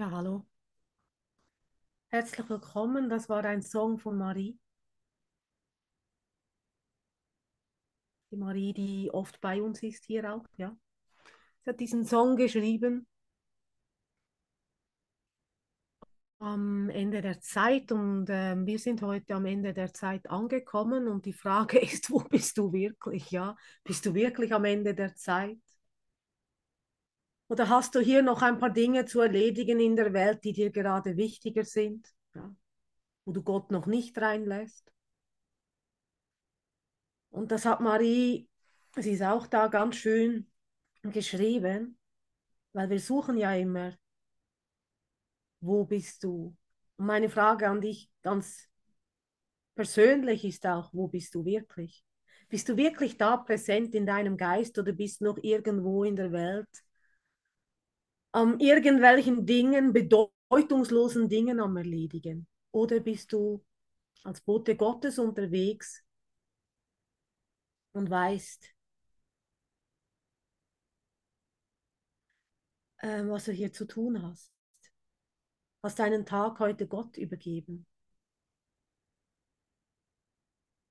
Ja, hallo. Herzlich willkommen. Das war ein Song von Marie. Die Marie, die oft bei uns ist hier auch, ja. Sie hat diesen Song geschrieben am Ende der Zeit und äh, wir sind heute am Ende der Zeit angekommen und die Frage ist, wo bist du wirklich, ja? Bist du wirklich am Ende der Zeit? Oder hast du hier noch ein paar Dinge zu erledigen in der Welt, die dir gerade wichtiger sind, ja? wo du Gott noch nicht reinlässt? Und das hat Marie, sie ist auch da ganz schön geschrieben, weil wir suchen ja immer, wo bist du? Und meine Frage an dich ganz persönlich ist auch, wo bist du wirklich? Bist du wirklich da präsent in deinem Geist oder bist du noch irgendwo in der Welt am irgendwelchen Dingen, bedeutungslosen Dingen am Erledigen? Oder bist du als Bote Gottes unterwegs und weißt, äh, was du hier zu tun hast? Hast deinen Tag heute Gott übergeben?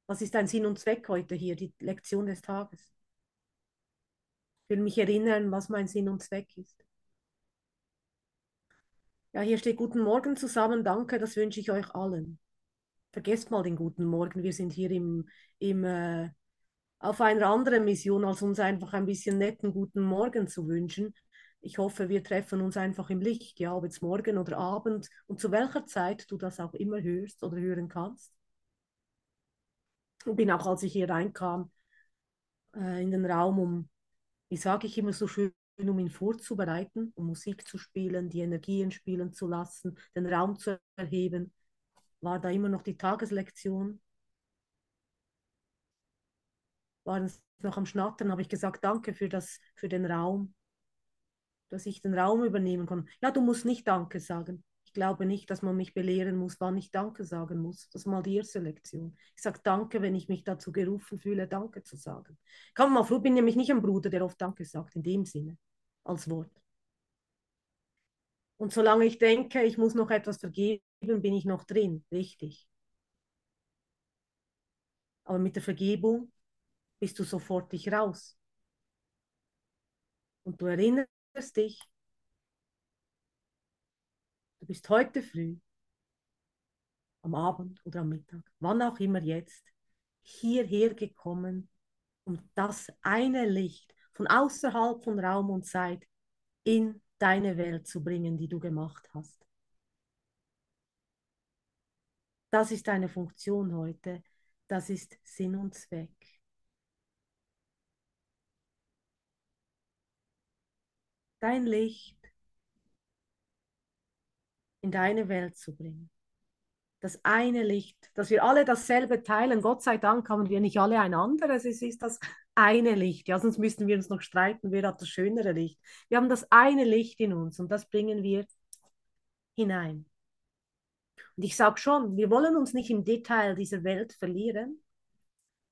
Was ist dein Sinn und Zweck heute hier, die Lektion des Tages? Ich will mich erinnern, was mein Sinn und Zweck ist. Ja, hier steht Guten Morgen zusammen, danke, das wünsche ich euch allen. Vergesst mal den guten Morgen, wir sind hier im, im, äh, auf einer anderen Mission, als uns einfach ein bisschen netten guten Morgen zu wünschen. Ich hoffe, wir treffen uns einfach im Licht, ja, ob jetzt morgen oder Abend und zu welcher Zeit du das auch immer hörst oder hören kannst. Ich bin auch, als ich hier reinkam, äh, in den Raum, um, wie sage ich immer so schön, um ihn vorzubereiten, um Musik zu spielen, die Energien spielen zu lassen, den Raum zu erheben, war da immer noch die Tageslektion. Waren es noch am Schnattern, habe ich gesagt, danke für, das, für den Raum, dass ich den Raum übernehmen kann. Ja, du musst nicht Danke sagen. Ich glaube nicht, dass man mich belehren muss, wann ich Danke sagen muss. Das ist mal die erste Lektion. Ich sage Danke, wenn ich mich dazu gerufen fühle, Danke zu sagen. Kann man froh, bin nämlich nicht ein Bruder, der oft Danke sagt, in dem Sinne, als Wort. Und solange ich denke, ich muss noch etwas vergeben, bin ich noch drin, richtig. Aber mit der Vergebung bist du sofort dich raus. Und du erinnerst dich, du bist heute früh, am Abend oder am Mittag, wann auch immer jetzt, hierher gekommen, um das eine Licht von außerhalb von Raum und Zeit in deine Welt zu bringen, die du gemacht hast. Das ist deine Funktion heute. Das ist Sinn und Zweck. Dein Licht in deine Welt zu bringen. Das eine Licht, dass wir alle dasselbe teilen. Gott sei Dank haben wir nicht alle ein anderes. Es ist das eine Licht. Ja, sonst müssten wir uns noch streiten, wer hat das schönere Licht. Wir haben das eine Licht in uns und das bringen wir hinein. Und ich sage schon, wir wollen uns nicht im Detail dieser Welt verlieren,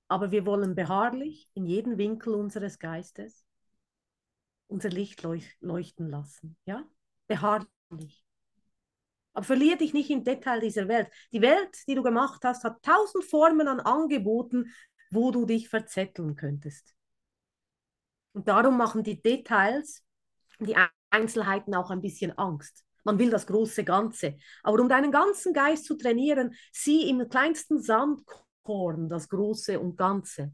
aber wir wollen beharrlich in jeden Winkel unseres Geistes unser Licht leuchten lassen. Ja? Beharrlich. Aber verliere dich nicht im Detail dieser Welt. Die Welt, die du gemacht hast, hat tausend Formen an Angeboten, wo du dich verzetteln könntest. Und darum machen die Details, die Einzelheiten auch ein bisschen Angst. Man will das große Ganze. Aber um deinen ganzen Geist zu trainieren, sieh im kleinsten Sandkorn das Große und Ganze.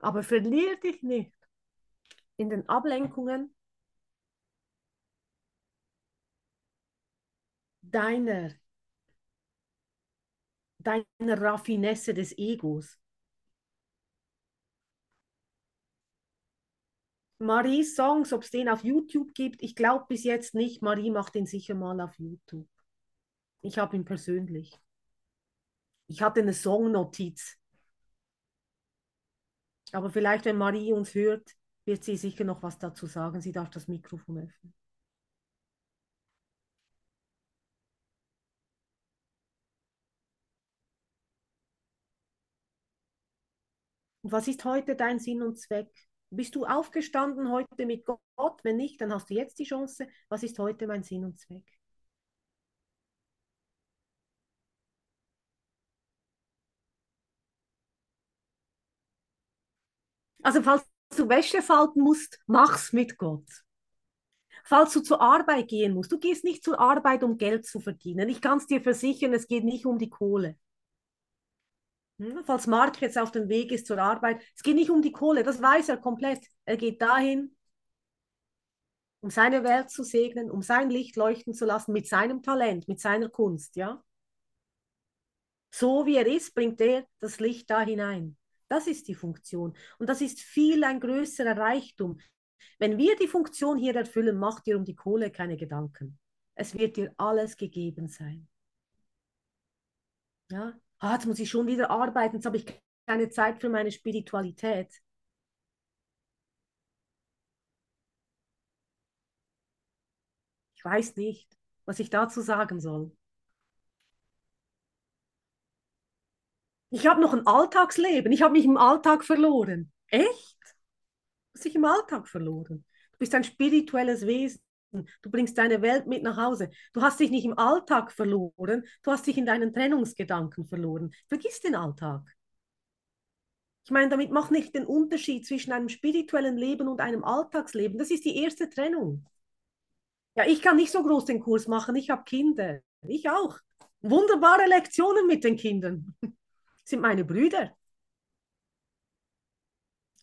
Aber verlier dich nicht in den Ablenkungen deiner deiner Raffinesse des Egos. Maries Songs, ob es den auf YouTube gibt, ich glaube bis jetzt nicht. Marie macht den sicher mal auf YouTube. Ich habe ihn persönlich. Ich hatte eine Songnotiz. Aber vielleicht, wenn Marie uns hört, wird sie sicher noch was dazu sagen. Sie darf das Mikrofon öffnen. Und was ist heute dein Sinn und Zweck? Bist du aufgestanden heute mit Gott? Wenn nicht, dann hast du jetzt die Chance. Was ist heute mein Sinn und Zweck? Also falls du Wäsche falten musst, mach's mit Gott. Falls du zur Arbeit gehen musst, du gehst nicht zur Arbeit, um Geld zu verdienen. Ich kann es dir versichern, es geht nicht um die Kohle. Hm? Falls Mark jetzt auf dem Weg ist zur Arbeit, es geht nicht um die Kohle, das weiß er komplett. Er geht dahin, um seine Welt zu segnen, um sein Licht leuchten zu lassen mit seinem Talent, mit seiner Kunst, ja? So wie er ist, bringt er das Licht da hinein. Das ist die Funktion. Und das ist viel ein größerer Reichtum. Wenn wir die Funktion hier erfüllen, macht dir um die Kohle keine Gedanken. Es wird dir alles gegeben sein. Ja? Ah, jetzt muss ich schon wieder arbeiten, jetzt habe ich keine Zeit für meine Spiritualität. Ich weiß nicht, was ich dazu sagen soll. Ich habe noch ein Alltagsleben. Ich habe mich im Alltag verloren. Echt? Du hast dich im Alltag verloren. Du bist ein spirituelles Wesen. Du bringst deine Welt mit nach Hause. Du hast dich nicht im Alltag verloren. Du hast dich in deinen Trennungsgedanken verloren. Vergiss den Alltag. Ich meine, damit mach nicht den Unterschied zwischen einem spirituellen Leben und einem Alltagsleben. Das ist die erste Trennung. Ja, ich kann nicht so groß den Kurs machen. Ich habe Kinder. Ich auch. Wunderbare Lektionen mit den Kindern sind meine Brüder.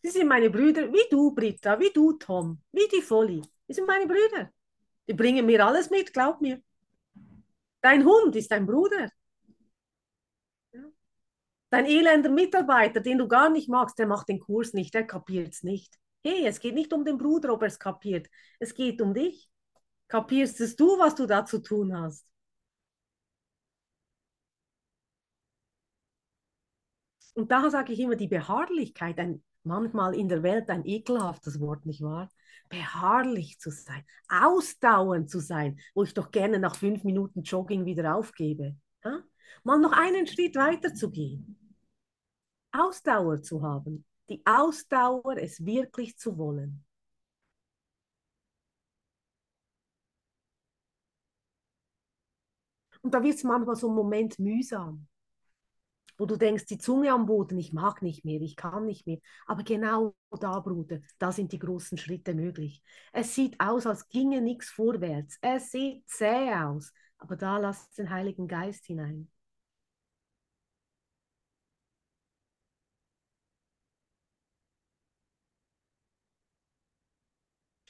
Sie sind meine Brüder, wie du, Britta, wie du, Tom, wie die Folly. Die sind meine Brüder. Die bringen mir alles mit, glaub mir. Dein Hund ist dein Bruder. Dein elender Mitarbeiter, den du gar nicht magst, der macht den Kurs nicht, der kapiert es nicht. Hey, es geht nicht um den Bruder, ob er es kapiert. Es geht um dich. Kapierst es du, was du da zu tun hast? Und da sage ich immer, die Beharrlichkeit, ein, manchmal in der Welt ein ekelhaftes Wort, nicht wahr? Beharrlich zu sein, ausdauernd zu sein, wo ich doch gerne nach fünf Minuten Jogging wieder aufgebe. Ja? Mal noch einen Schritt weiter zu gehen. Ausdauer zu haben, die Ausdauer, es wirklich zu wollen. Und da wird es manchmal so einen Moment mühsam wo du denkst, die Zunge am Boden, ich mag nicht mehr, ich kann nicht mehr. Aber genau da, Bruder, da sind die großen Schritte möglich. Es sieht aus, als ginge nichts vorwärts. Es sieht zäh aus. Aber da lass den Heiligen Geist hinein.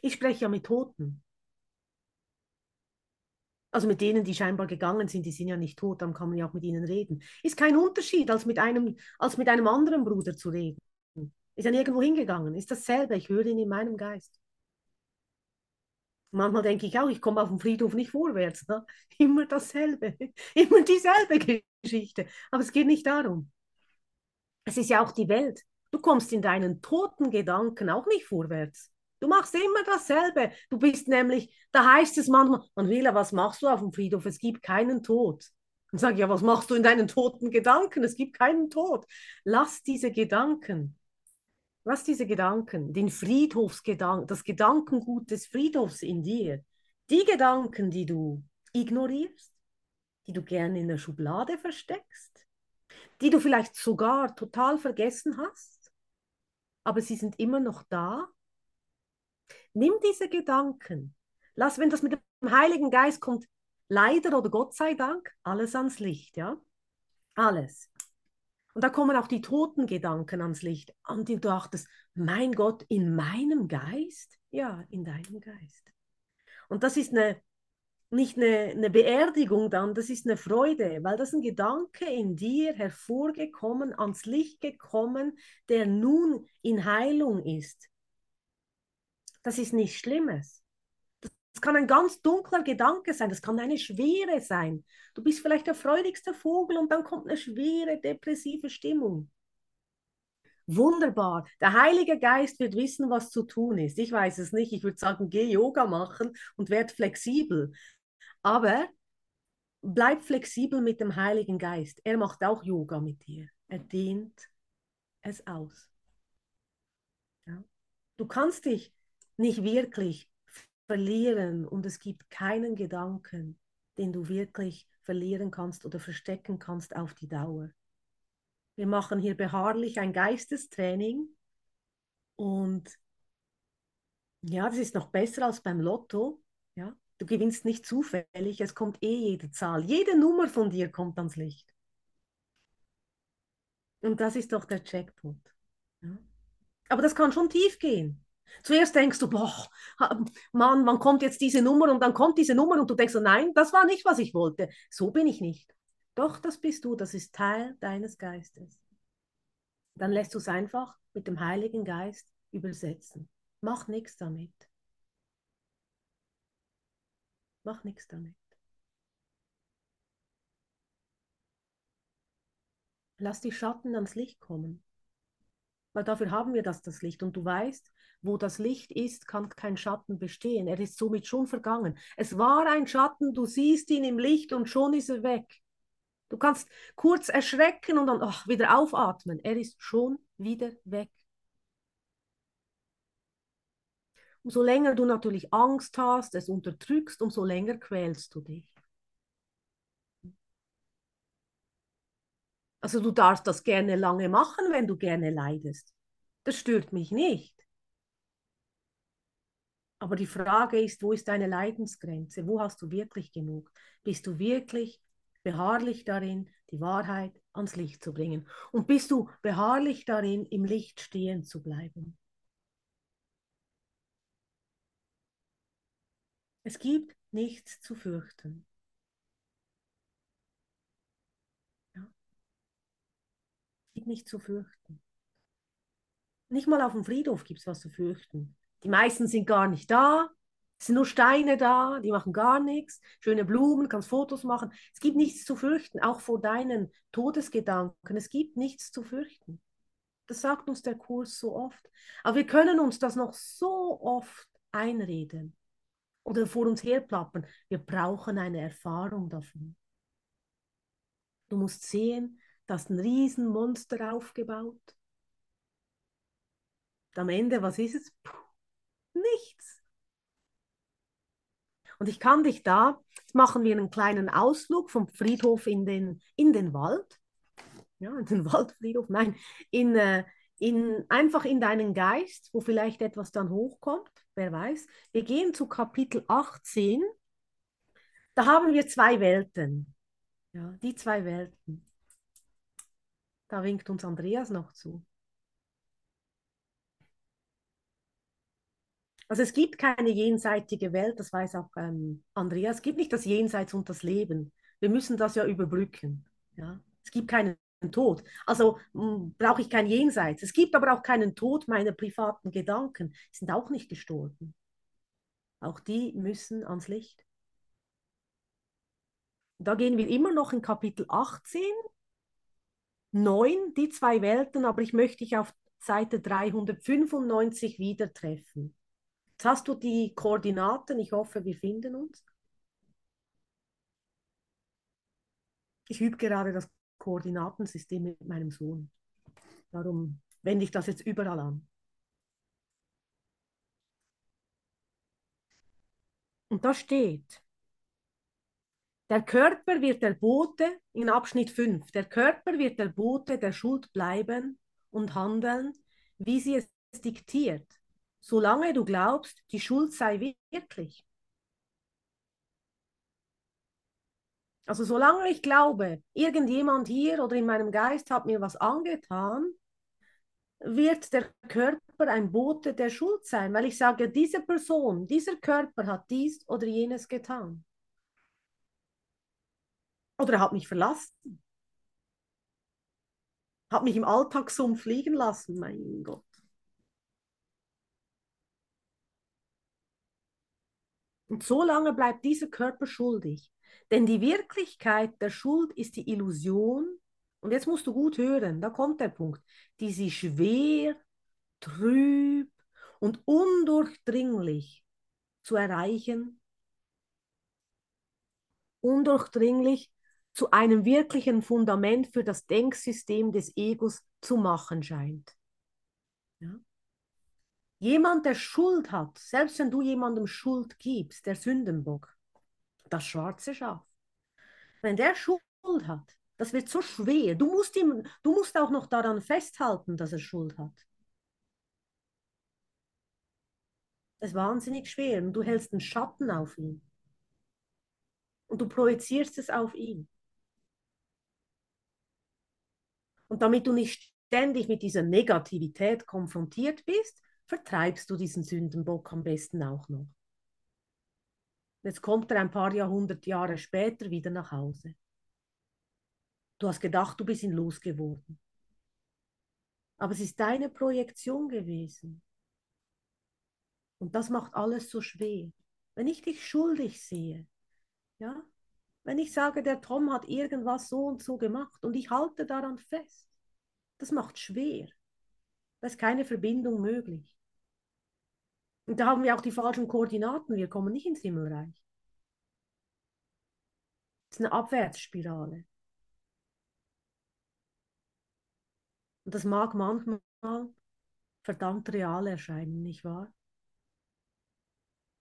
Ich spreche ja mit Toten. Also mit denen, die scheinbar gegangen sind, die sind ja nicht tot, dann kann man ja auch mit ihnen reden. Ist kein Unterschied, als mit einem, als mit einem anderen Bruder zu reden. Ist ja nirgendwo hingegangen. Ist dasselbe. Ich höre ihn in meinem Geist. Manchmal denke ich auch, ich komme auf dem Friedhof nicht vorwärts. Ne? Immer dasselbe. Immer dieselbe Geschichte. Aber es geht nicht darum. Es ist ja auch die Welt. Du kommst in deinen toten Gedanken auch nicht vorwärts. Du machst immer dasselbe. Du bist nämlich, da heißt es manchmal, Manuela, was machst du auf dem Friedhof? Es gibt keinen Tod. Dann sage ja, was machst du in deinen toten Gedanken? Es gibt keinen Tod. Lass diese Gedanken, lass diese Gedanken, den Friedhofsgedanken, das Gedankengut des Friedhofs in dir, die Gedanken, die du ignorierst, die du gerne in der Schublade versteckst, die du vielleicht sogar total vergessen hast, aber sie sind immer noch da Nimm diese Gedanken. Lass, wenn das mit dem Heiligen Geist kommt, leider oder Gott sei Dank, alles ans Licht, ja? Alles. Und da kommen auch die toten Gedanken ans Licht, an die du dachtest, mein Gott, in meinem Geist? Ja, in deinem Geist. Und das ist eine, nicht eine, eine Beerdigung dann, das ist eine Freude, weil das ein Gedanke in dir hervorgekommen, ans Licht gekommen, der nun in Heilung ist. Das ist nichts Schlimmes. Das kann ein ganz dunkler Gedanke sein, das kann eine Schwere sein. Du bist vielleicht der freudigste Vogel und dann kommt eine schwere depressive Stimmung. Wunderbar. Der Heilige Geist wird wissen, was zu tun ist. Ich weiß es nicht. Ich würde sagen, geh Yoga machen und werd flexibel. Aber bleib flexibel mit dem Heiligen Geist. Er macht auch Yoga mit dir. Er dehnt es aus. Ja. Du kannst dich nicht wirklich verlieren und es gibt keinen Gedanken, den du wirklich verlieren kannst oder verstecken kannst auf die Dauer. Wir machen hier beharrlich ein Geistestraining und ja, das ist noch besser als beim Lotto. Ja, du gewinnst nicht zufällig, es kommt eh jede Zahl, jede Nummer von dir kommt ans Licht. Und das ist doch der Checkpoint. Ja. Aber das kann schon tief gehen. Zuerst denkst du, boah, Mann, wann kommt jetzt diese Nummer und dann kommt diese Nummer und du denkst nein, das war nicht, was ich wollte. So bin ich nicht. Doch, das bist du, das ist Teil deines Geistes. Dann lässt du es einfach mit dem Heiligen Geist übersetzen. Mach nichts damit. Mach nichts damit. Lass die Schatten ans Licht kommen. Weil dafür haben wir das, das Licht. Und du weißt, wo das Licht ist, kann kein Schatten bestehen. Er ist somit schon vergangen. Es war ein Schatten, du siehst ihn im Licht und schon ist er weg. Du kannst kurz erschrecken und dann ach, wieder aufatmen. Er ist schon wieder weg. Umso länger du natürlich Angst hast, es unterdrückst, umso länger quälst du dich. Also du darfst das gerne lange machen, wenn du gerne leidest. Das stört mich nicht. Aber die Frage ist, wo ist deine Leidensgrenze? Wo hast du wirklich genug? Bist du wirklich beharrlich darin, die Wahrheit ans Licht zu bringen? Und bist du beharrlich darin, im Licht stehen zu bleiben? Es gibt nichts zu fürchten. Ja. Es gibt nichts zu fürchten. Nicht mal auf dem Friedhof gibt es was zu fürchten. Die meisten sind gar nicht da. Es sind nur Steine da, die machen gar nichts. Schöne Blumen, kannst Fotos machen. Es gibt nichts zu fürchten, auch vor deinen Todesgedanken. Es gibt nichts zu fürchten. Das sagt uns der Kurs so oft. Aber wir können uns das noch so oft einreden oder vor uns herplappern. Wir brauchen eine Erfahrung davon. Du musst sehen, dass ein Riesenmonster aufgebaut. Und am Ende, was ist es? Puh, nichts. Und ich kann dich da, jetzt machen wir einen kleinen Ausflug vom Friedhof in den, in den Wald. Ja, in den Waldfriedhof, nein, in, äh, in, einfach in deinen Geist, wo vielleicht etwas dann hochkommt, wer weiß. Wir gehen zu Kapitel 18. Da haben wir zwei Welten. Ja, die zwei Welten. Da winkt uns Andreas noch zu. Also es gibt keine jenseitige Welt, das weiß auch ähm, Andreas. Es gibt nicht das Jenseits und das Leben. Wir müssen das ja überbrücken. Ja? Es gibt keinen Tod. Also hm, brauche ich kein Jenseits. Es gibt aber auch keinen Tod meiner privaten Gedanken. Die sind auch nicht gestorben. Auch die müssen ans Licht. Da gehen wir immer noch in Kapitel 18, 9, die zwei Welten, aber ich möchte dich auf Seite 395 wieder treffen. Jetzt hast du die Koordinaten. Ich hoffe, wir finden uns. Ich übe gerade das Koordinatensystem mit meinem Sohn. Darum wende ich das jetzt überall an. Und da steht, der Körper wird der Bote in Abschnitt 5, der Körper wird der Bote der Schuld bleiben und handeln, wie sie es diktiert solange du glaubst, die Schuld sei wirklich. Also solange ich glaube, irgendjemand hier oder in meinem Geist hat mir was angetan, wird der Körper ein Bote der Schuld sein, weil ich sage, diese Person, dieser Körper hat dies oder jenes getan. Oder er hat mich verlassen. Hat mich im Alltagssumpf fliegen lassen, mein Gott. Und so lange bleibt dieser Körper schuldig. Denn die Wirklichkeit der Schuld ist die Illusion, und jetzt musst du gut hören, da kommt der Punkt, die sie schwer, trüb und undurchdringlich zu erreichen, undurchdringlich zu einem wirklichen Fundament für das Denksystem des Egos zu machen scheint. Ja? Jemand, der Schuld hat, selbst wenn du jemandem Schuld gibst, der Sündenbock, das schwarze Schaf, wenn der Schuld hat, das wird so schwer. Du musst, ihm, du musst auch noch daran festhalten, dass er Schuld hat. Das ist wahnsinnig schwer und du hältst einen Schatten auf ihn. Und du projizierst es auf ihn. Und damit du nicht ständig mit dieser Negativität konfrontiert bist, vertreibst du diesen Sündenbock am besten auch noch. Jetzt kommt er ein paar Jahrhundert Jahre später wieder nach Hause. Du hast gedacht, du bist ihn losgeworden. Aber es ist deine Projektion gewesen. Und das macht alles so schwer. Wenn ich dich schuldig sehe, ja, wenn ich sage, der Tom hat irgendwas so und so gemacht und ich halte daran fest, das macht schwer. Da ist keine Verbindung möglich. Und da haben wir auch die falschen Koordinaten. Wir kommen nicht ins Himmelreich. Es ist eine Abwärtsspirale. Und das mag manchmal verdammt real erscheinen, nicht wahr?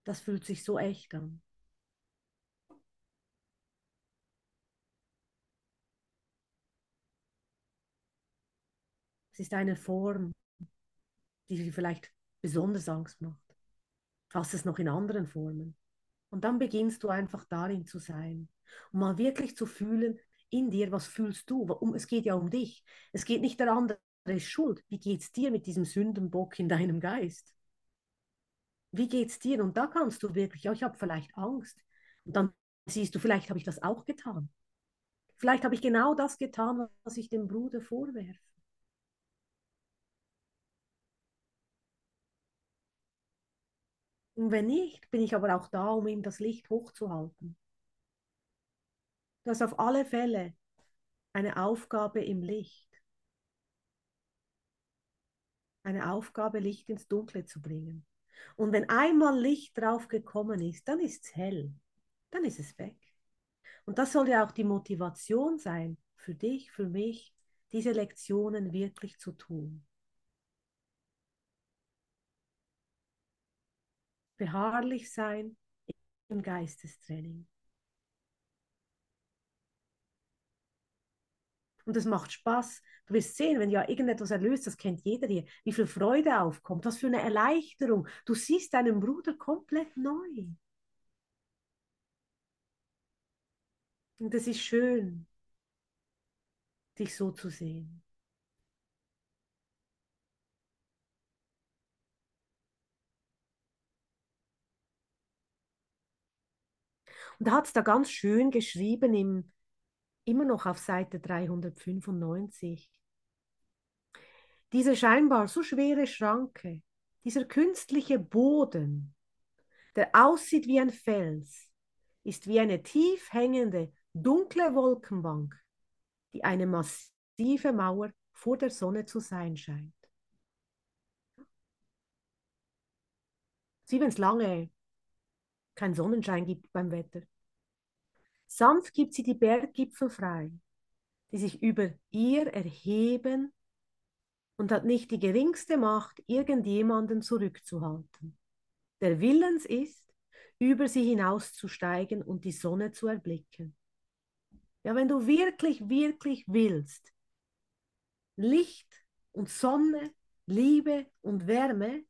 Das fühlt sich so echt an. Es ist eine Form, die dir vielleicht besonders Angst macht hast es noch in anderen Formen. Und dann beginnst du einfach darin zu sein und mal wirklich zu fühlen in dir, was fühlst du? Um, es geht ja um dich. Es geht nicht der andere schuld. Wie geht es dir mit diesem Sündenbock in deinem Geist? Wie geht es dir? Und da kannst du wirklich, ja, ich habe vielleicht Angst. Und dann siehst du, vielleicht habe ich das auch getan. Vielleicht habe ich genau das getan, was ich dem Bruder vorwerfe. Und wenn nicht, bin ich aber auch da, um ihm das Licht hochzuhalten. Das ist auf alle Fälle eine Aufgabe im Licht. Eine Aufgabe, Licht ins Dunkle zu bringen. Und wenn einmal Licht drauf gekommen ist, dann ist es hell. Dann ist es weg. Und das soll ja auch die Motivation sein, für dich, für mich, diese Lektionen wirklich zu tun. Beharrlich sein im Geistestraining. Und es macht Spaß. Du wirst sehen, wenn ja irgendetwas erlöst, das kennt jeder hier, wie viel Freude aufkommt, was für eine Erleichterung. Du siehst deinen Bruder komplett neu. Und es ist schön, dich so zu sehen. Und da hat es da ganz schön geschrieben, im, immer noch auf Seite 395. Diese scheinbar so schwere Schranke, dieser künstliche Boden, der aussieht wie ein Fels, ist wie eine tief hängende, dunkle Wolkenbank, die eine massive Mauer vor der Sonne zu sein scheint. Sie, wenn es lange keinen Sonnenschein gibt beim Wetter. Sanft gibt sie die Berggipfel frei, die sich über ihr erheben und hat nicht die geringste Macht, irgendjemanden zurückzuhalten, der willens ist, über sie hinauszusteigen und die Sonne zu erblicken. Ja, wenn du wirklich, wirklich willst, Licht und Sonne, Liebe und Wärme,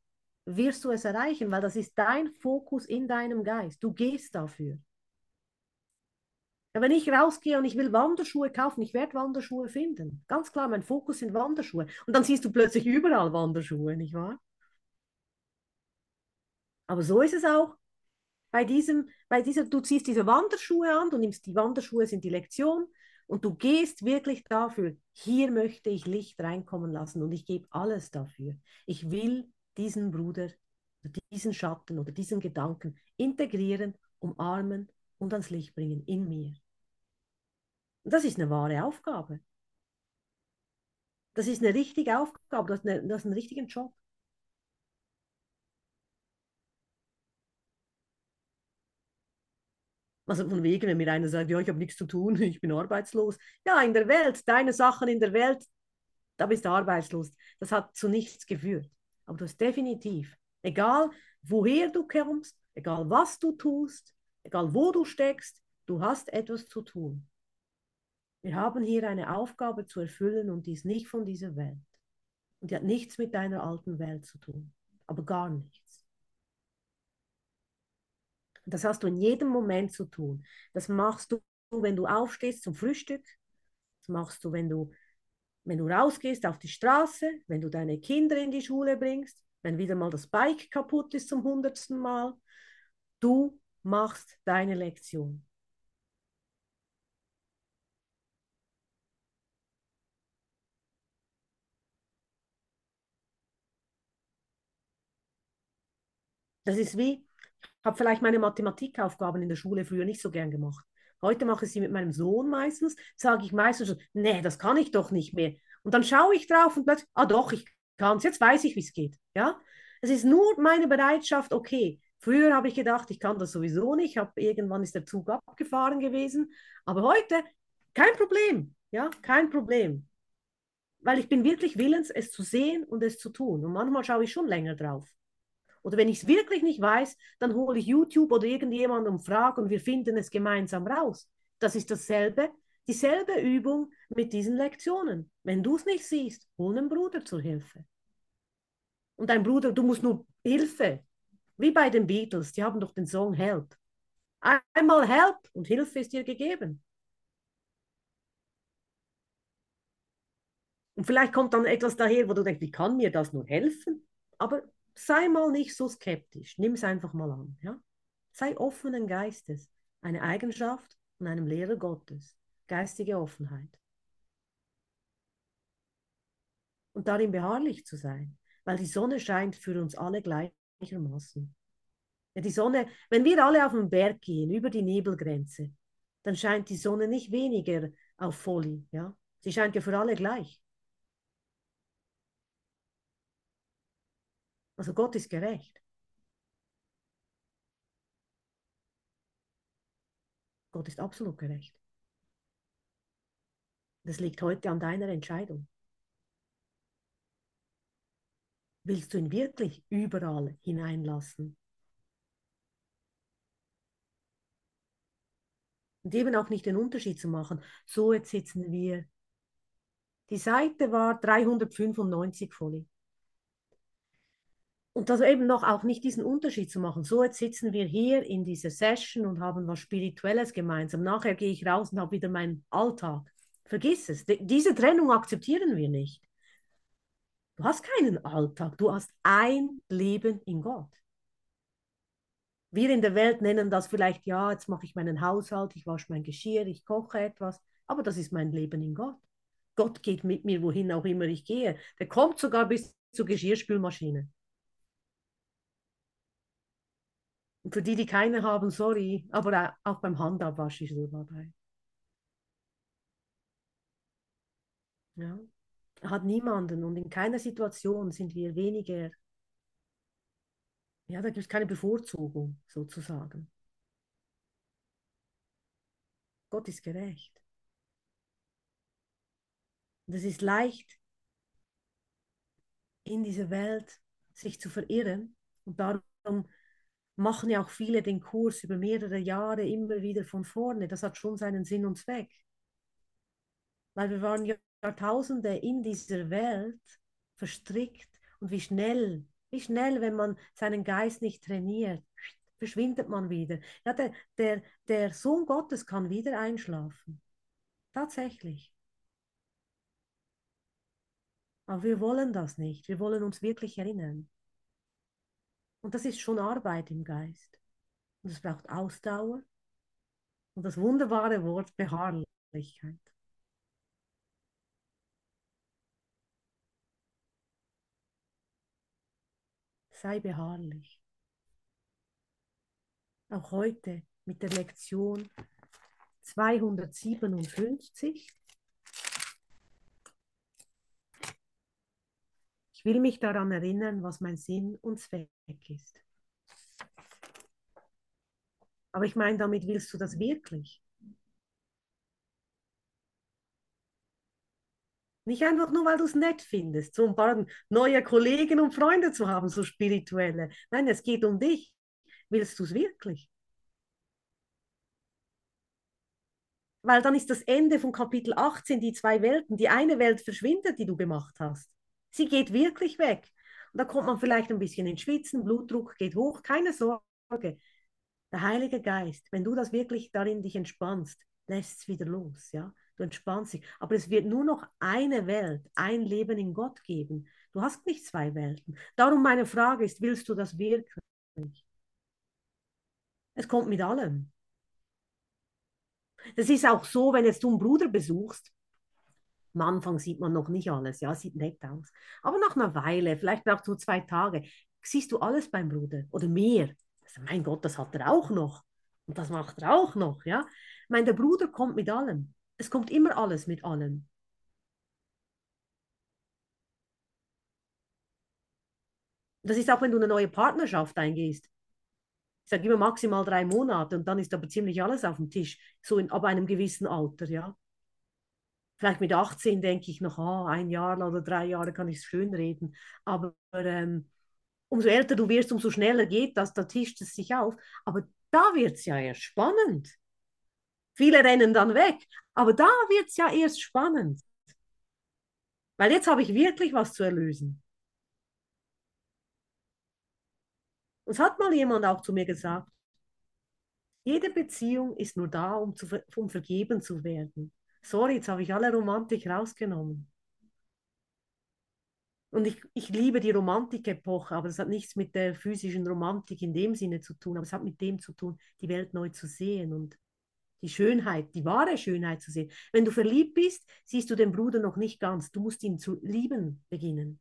wirst du es erreichen, weil das ist dein Fokus in deinem Geist. Du gehst dafür. Ja, wenn ich rausgehe und ich will Wanderschuhe kaufen, ich werde Wanderschuhe finden. Ganz klar, mein Fokus sind Wanderschuhe. Und dann siehst du plötzlich überall Wanderschuhe, nicht wahr? Aber so ist es auch bei diesem, bei dieser, du ziehst diese Wanderschuhe an, du nimmst die Wanderschuhe, sind die Lektion und du gehst wirklich dafür, hier möchte ich Licht reinkommen lassen und ich gebe alles dafür. Ich will diesen Bruder, diesen Schatten oder diesen Gedanken integrieren, umarmen und ans Licht bringen in mir. Und das ist eine wahre Aufgabe. Das ist eine richtige Aufgabe, das ist, eine, das ist ein richtiger Job. Also von wegen, wenn mir einer sagt, ja, ich habe nichts zu tun, ich bin arbeitslos. Ja, in der Welt, deine Sachen in der Welt, da bist du arbeitslos. Das hat zu nichts geführt. Aber du hast definitiv, egal woher du kommst, egal was du tust, egal wo du steckst, du hast etwas zu tun. Wir haben hier eine Aufgabe zu erfüllen und die ist nicht von dieser Welt. Und die hat nichts mit deiner alten Welt zu tun, aber gar nichts. Das hast du in jedem Moment zu tun. Das machst du, wenn du aufstehst zum Frühstück. Das machst du, wenn du, wenn du rausgehst auf die Straße, wenn du deine Kinder in die Schule bringst, wenn wieder mal das Bike kaputt ist zum hundertsten Mal. Du machst deine Lektion. Das ist wie, ich habe vielleicht meine Mathematikaufgaben in der Schule früher nicht so gern gemacht. Heute mache ich sie mit meinem Sohn meistens, sage ich meistens schon, nee, das kann ich doch nicht mehr. Und dann schaue ich drauf und plötzlich, ah doch, ich kann es, jetzt weiß ich, wie es geht. Ja? Es ist nur meine Bereitschaft, okay, früher habe ich gedacht, ich kann das sowieso nicht, hab, irgendwann ist der Zug abgefahren gewesen, aber heute kein Problem, ja, kein Problem. Weil ich bin wirklich willens, es zu sehen und es zu tun. Und manchmal schaue ich schon länger drauf. Oder wenn ich es wirklich nicht weiß, dann hole ich YouTube oder irgendjemanden und frage und wir finden es gemeinsam raus. Das ist dasselbe, dieselbe Übung mit diesen Lektionen. Wenn du es nicht siehst, hol einen Bruder zur Hilfe. Und dein Bruder, du musst nur Hilfe. Wie bei den Beatles, die haben doch den Song Help. Einmal Help und Hilfe ist dir gegeben. Und vielleicht kommt dann etwas daher, wo du denkst, wie kann mir das nur helfen? Aber sei mal nicht so skeptisch, nimm es einfach mal an. Ja? Sei offenen Geistes, eine Eigenschaft von einem Lehrer Gottes, geistige Offenheit. Und darin beharrlich zu sein, weil die Sonne scheint für uns alle gleichermaßen. Ja, die Sonne, wenn wir alle auf den Berg gehen, über die Nebelgrenze, dann scheint die Sonne nicht weniger auf Folie. Ja? Sie scheint ja für alle gleich. Also Gott ist gerecht. Gott ist absolut gerecht. Das liegt heute an deiner Entscheidung. Willst du ihn wirklich überall hineinlassen? Und eben auch nicht den Unterschied zu machen. So, jetzt sitzen wir. Die Seite war 395 Folie. Und das eben noch auch nicht diesen Unterschied zu machen. So, jetzt sitzen wir hier in dieser Session und haben was Spirituelles gemeinsam. Nachher gehe ich raus und habe wieder meinen Alltag. Vergiss es. Diese Trennung akzeptieren wir nicht. Du hast keinen Alltag. Du hast ein Leben in Gott. Wir in der Welt nennen das vielleicht, ja, jetzt mache ich meinen Haushalt, ich wasche mein Geschirr, ich koche etwas. Aber das ist mein Leben in Gott. Gott geht mit mir, wohin auch immer ich gehe. Der kommt sogar bis zur Geschirrspülmaschine. Und für die, die keine haben, sorry, aber auch beim Handabwasch ist er dabei. Ja. Hat niemanden und in keiner Situation sind wir weniger. Ja, da gibt es keine Bevorzugung sozusagen. Gott ist gerecht. Und es ist leicht, in dieser Welt sich zu verirren. Und darum machen ja auch viele den Kurs über mehrere Jahre immer wieder von vorne. Das hat schon seinen Sinn und Zweck. Weil wir waren Jahrtausende in dieser Welt verstrickt und wie schnell, wie schnell, wenn man seinen Geist nicht trainiert, verschwindet man wieder. Ja, der, der, der Sohn Gottes kann wieder einschlafen. Tatsächlich. Aber wir wollen das nicht. Wir wollen uns wirklich erinnern. Und das ist schon Arbeit im Geist. Und es braucht Ausdauer und das wunderbare Wort Beharrlichkeit. Sei beharrlich. Auch heute mit der Lektion 257 Ich will mich daran erinnern, was mein Sinn und Zweck ist. Aber ich meine, damit willst du das wirklich? Nicht einfach nur, weil du es nett findest, so ein paar neue Kollegen und Freunde zu haben, so spirituelle. Nein, es geht um dich. Willst du es wirklich? Weil dann ist das Ende von Kapitel 18 die zwei Welten. Die eine Welt verschwindet, die du gemacht hast. Sie geht wirklich weg. Und da kommt man vielleicht ein bisschen ins Schwitzen, Blutdruck geht hoch, keine Sorge. Der Heilige Geist, wenn du das wirklich darin dich entspannst, lässt es wieder los, ja. Du entspannst dich. Aber es wird nur noch eine Welt, ein Leben in Gott geben. Du hast nicht zwei Welten. Darum meine Frage ist, willst du das wirklich? Es kommt mit allem. Das ist auch so, wenn jetzt du einen Bruder besuchst. Am Anfang sieht man noch nicht alles, ja, sieht nett aus. Aber nach einer Weile, vielleicht nach so zwei Tage, siehst du alles beim Bruder oder mehr. Also, mein Gott, das hat er auch noch. Und das macht er auch noch, ja. Ich meine, der Bruder kommt mit allem. Es kommt immer alles mit allem. Das ist auch, wenn du eine neue Partnerschaft eingehst. Ich sage immer maximal drei Monate und dann ist aber ziemlich alles auf dem Tisch, so in, ab einem gewissen Alter, ja. Vielleicht mit 18 denke ich noch, ah, ein Jahr oder drei Jahre kann ich es schön reden. Aber ähm, umso älter du wirst, umso schneller geht das, da tischt es sich auf. Aber da wird es ja erst spannend. Viele rennen dann weg, aber da wird es ja erst spannend. Weil jetzt habe ich wirklich was zu erlösen. Es hat mal jemand auch zu mir gesagt, jede Beziehung ist nur da, um, zu, um vergeben zu werden. Sorry, jetzt habe ich alle Romantik rausgenommen. Und ich, ich liebe die Romantik-Epoche, aber das hat nichts mit der physischen Romantik in dem Sinne zu tun, aber es hat mit dem zu tun, die Welt neu zu sehen und die Schönheit, die wahre Schönheit zu sehen. Wenn du verliebt bist, siehst du den Bruder noch nicht ganz. Du musst ihn zu lieben beginnen.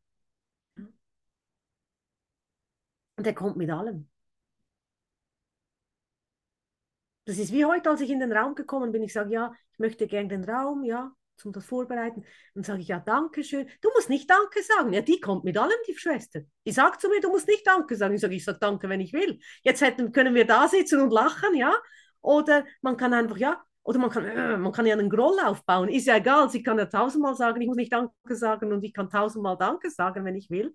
Und er kommt mit allem. Das ist wie heute, als ich in den Raum gekommen bin. Ich sage, ja, ich möchte gerne den Raum, ja, zum das Vorbereiten. Dann sage ich, ja, danke schön. Du musst nicht Danke sagen. Ja, die kommt mit allem, die Schwester. Die sagt zu mir, du musst nicht Danke sagen. Ich sage, ich sage Danke, wenn ich will. Jetzt hätten, können wir da sitzen und lachen, ja. Oder man kann einfach, ja, oder man kann, äh, man kann ja einen Groll aufbauen. Ist ja egal, sie kann ja tausendmal sagen, ich muss nicht Danke sagen und ich kann tausendmal Danke sagen, wenn ich will.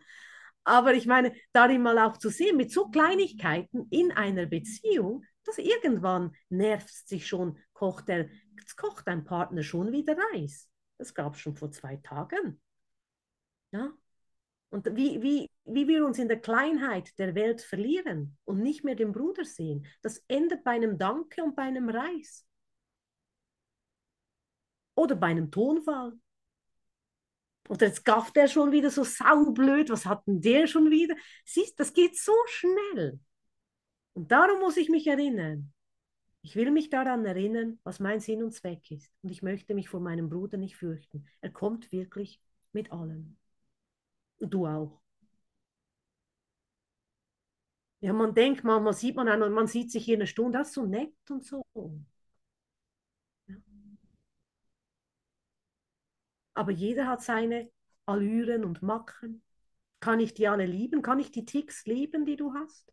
Aber ich meine, darin mal auch zu sehen, mit so Kleinigkeiten in einer Beziehung, dass irgendwann nervt sich schon, kocht, der, kocht dein Partner schon wieder Reis. Das gab es schon vor zwei Tagen. Ja? Und wie, wie, wie wir uns in der Kleinheit der Welt verlieren und nicht mehr den Bruder sehen, das endet bei einem Danke und bei einem Reis. Oder bei einem Tonfall. Oder jetzt gafft er schon wieder so saublöd, was hat denn der schon wieder? Siehst, das geht so schnell. Und darum muss ich mich erinnern. Ich will mich daran erinnern, was mein Sinn und Zweck ist. Und ich möchte mich vor meinem Bruder nicht fürchten. Er kommt wirklich mit allem. Und du auch. Ja, man denkt, manchmal sieht man einen, man sieht sich hier eine Stunde, das ist so nett und so. aber jeder hat seine Allüren und Macken. Kann ich die alle lieben? Kann ich die Ticks lieben, die du hast?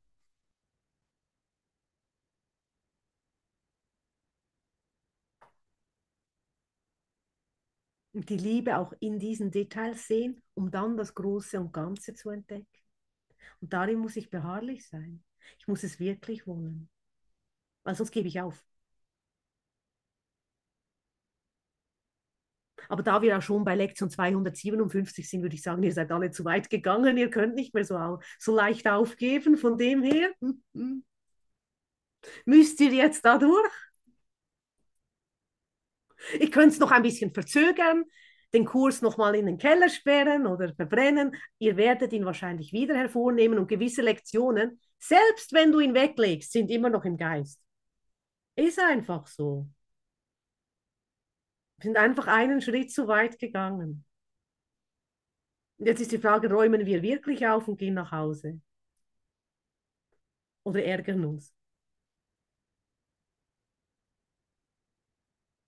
Und die Liebe auch in diesen Details sehen, um dann das Große und Ganze zu entdecken. Und darin muss ich beharrlich sein. Ich muss es wirklich wollen. Weil sonst gebe ich auf. Aber da wir auch schon bei Lektion 257 sind, würde ich sagen, ihr seid alle zu weit gegangen. Ihr könnt nicht mehr so, so leicht aufgeben. Von dem her müsst ihr jetzt da durch. Ich könnte es noch ein bisschen verzögern, den Kurs nochmal in den Keller sperren oder verbrennen. Ihr werdet ihn wahrscheinlich wieder hervornehmen und gewisse Lektionen, selbst wenn du ihn weglegst, sind immer noch im Geist. Ist einfach so. Wir sind einfach einen Schritt zu weit gegangen. Jetzt ist die Frage, räumen wir wirklich auf und gehen nach Hause? Oder ärgern uns?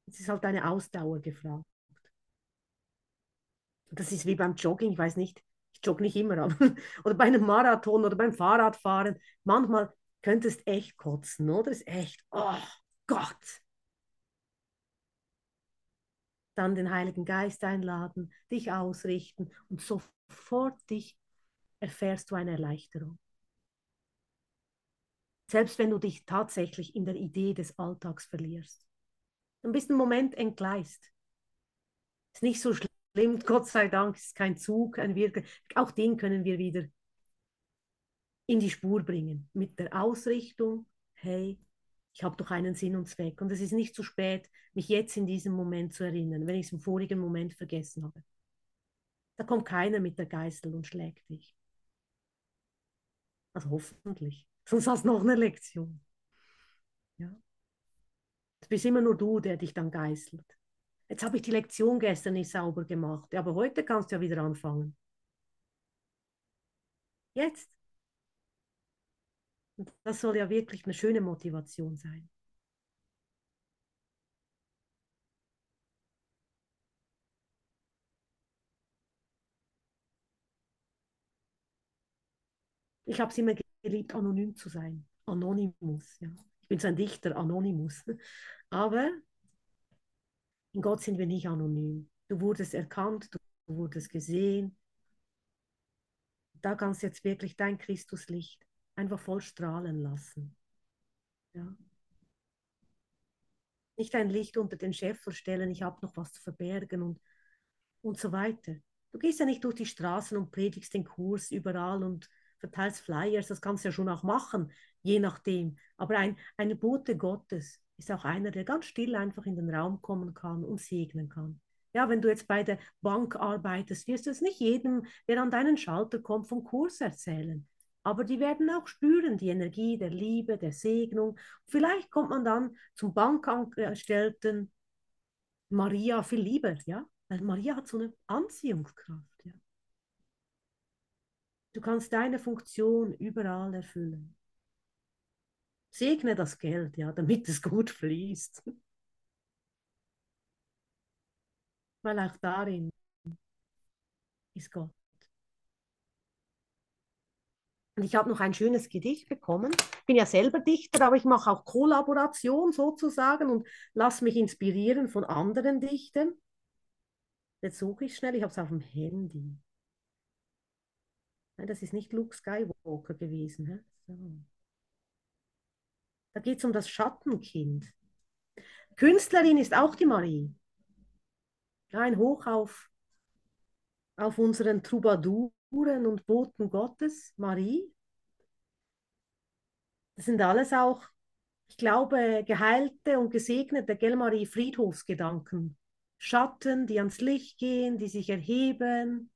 Es ist halt eine Ausdauer gefragt. Das ist wie beim Jogging, ich weiß nicht, ich jogge nicht immer, aber, oder bei einem Marathon oder beim Fahrradfahren. Manchmal könntest du echt kotzen, oder? Das ist echt, oh Gott, dann den Heiligen Geist einladen, dich ausrichten und sofort dich erfährst du eine Erleichterung. Selbst wenn du dich tatsächlich in der Idee des Alltags verlierst. Dann bist du einen Moment entgleist. Ist nicht so schlimm, Gott sei Dank, ist kein Zug, ein Wirken. Auch den können wir wieder in die Spur bringen. Mit der Ausrichtung, hey, ich habe doch einen Sinn und Zweck. Und es ist nicht zu spät, mich jetzt in diesem Moment zu erinnern, wenn ich es im vorigen Moment vergessen habe. Da kommt keiner mit der Geißel und schlägt dich. Also hoffentlich. Sonst hast du noch eine Lektion. Ja. Es bist immer nur du, der dich dann geißelt. Jetzt habe ich die Lektion gestern nicht sauber gemacht. Aber heute kannst du ja wieder anfangen. Jetzt. Und das soll ja wirklich eine schöne Motivation sein. Ich habe es immer geliebt, anonym zu sein. Anonymous. Ja. Ich bin so ein Dichter, Anonymous. Aber in Gott sind wir nicht anonym. Du wurdest erkannt, du wurdest gesehen. Da kannst du jetzt wirklich dein Christuslicht einfach voll strahlen lassen. Ja. Nicht ein Licht unter den Scheffel stellen, ich habe noch was zu verbergen und, und so weiter. Du gehst ja nicht durch die Straßen und predigst den Kurs überall und verteilst Flyers, das kannst du ja schon auch machen, je nachdem. Aber ein, ein Bote Gottes ist auch einer, der ganz still einfach in den Raum kommen kann und segnen kann. Ja, wenn du jetzt bei der Bank arbeitest, wirst du es nicht jedem, der an deinen Schalter kommt, vom Kurs erzählen. Aber die werden auch spüren, die Energie der Liebe, der Segnung. Vielleicht kommt man dann zum Bankangestellten Maria viel lieber, ja? Weil Maria hat so eine Anziehungskraft, ja. Du kannst deine Funktion überall erfüllen. Segne das Geld, ja, damit es gut fließt. Weil auch darin ist Gott. Und ich habe noch ein schönes Gedicht bekommen. Ich bin ja selber Dichter, aber ich mache auch Kollaboration sozusagen und lasse mich inspirieren von anderen Dichtern. Jetzt suche ich schnell, ich habe es auf dem Handy. Nein, das ist nicht Luke Skywalker gewesen. So. Da geht es um das Schattenkind. Künstlerin ist auch die Marie. ein Hoch auf, auf unseren Troubadour und Boten Gottes, Marie. Das sind alles auch, ich glaube, geheilte und gesegnete, gell, Marie, Friedhofsgedanken. Schatten, die ans Licht gehen, die sich erheben,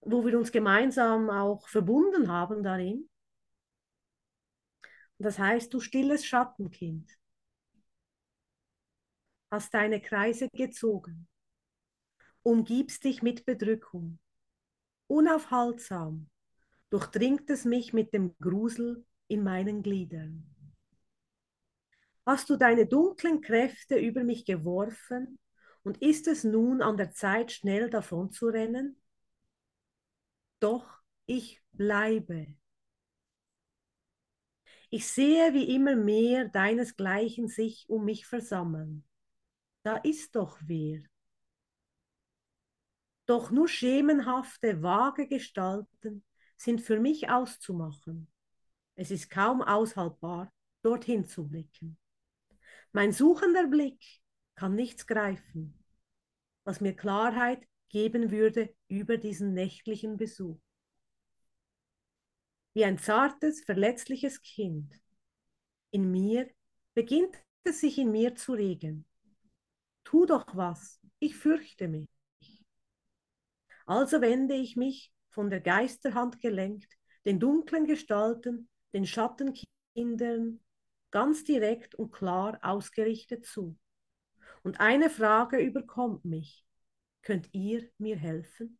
wo wir uns gemeinsam auch verbunden haben darin. Das heißt, du stilles Schattenkind, hast deine Kreise gezogen, umgibst dich mit Bedrückung, Unaufhaltsam durchdringt es mich mit dem Grusel in meinen Gliedern. Hast du deine dunklen Kräfte über mich geworfen und ist es nun an der Zeit, schnell davonzurennen? Doch ich bleibe. Ich sehe, wie immer mehr deinesgleichen sich um mich versammeln. Da ist doch wer. Doch nur schemenhafte, vage Gestalten sind für mich auszumachen. Es ist kaum aushaltbar, dorthin zu blicken. Mein suchender Blick kann nichts greifen, was mir Klarheit geben würde über diesen nächtlichen Besuch. Wie ein zartes, verletzliches Kind. In mir beginnt es sich in mir zu regen. Tu doch was, ich fürchte mich. Also wende ich mich, von der Geisterhand gelenkt, den dunklen Gestalten, den Schattenkindern ganz direkt und klar ausgerichtet zu. Und eine Frage überkommt mich. Könnt ihr mir helfen?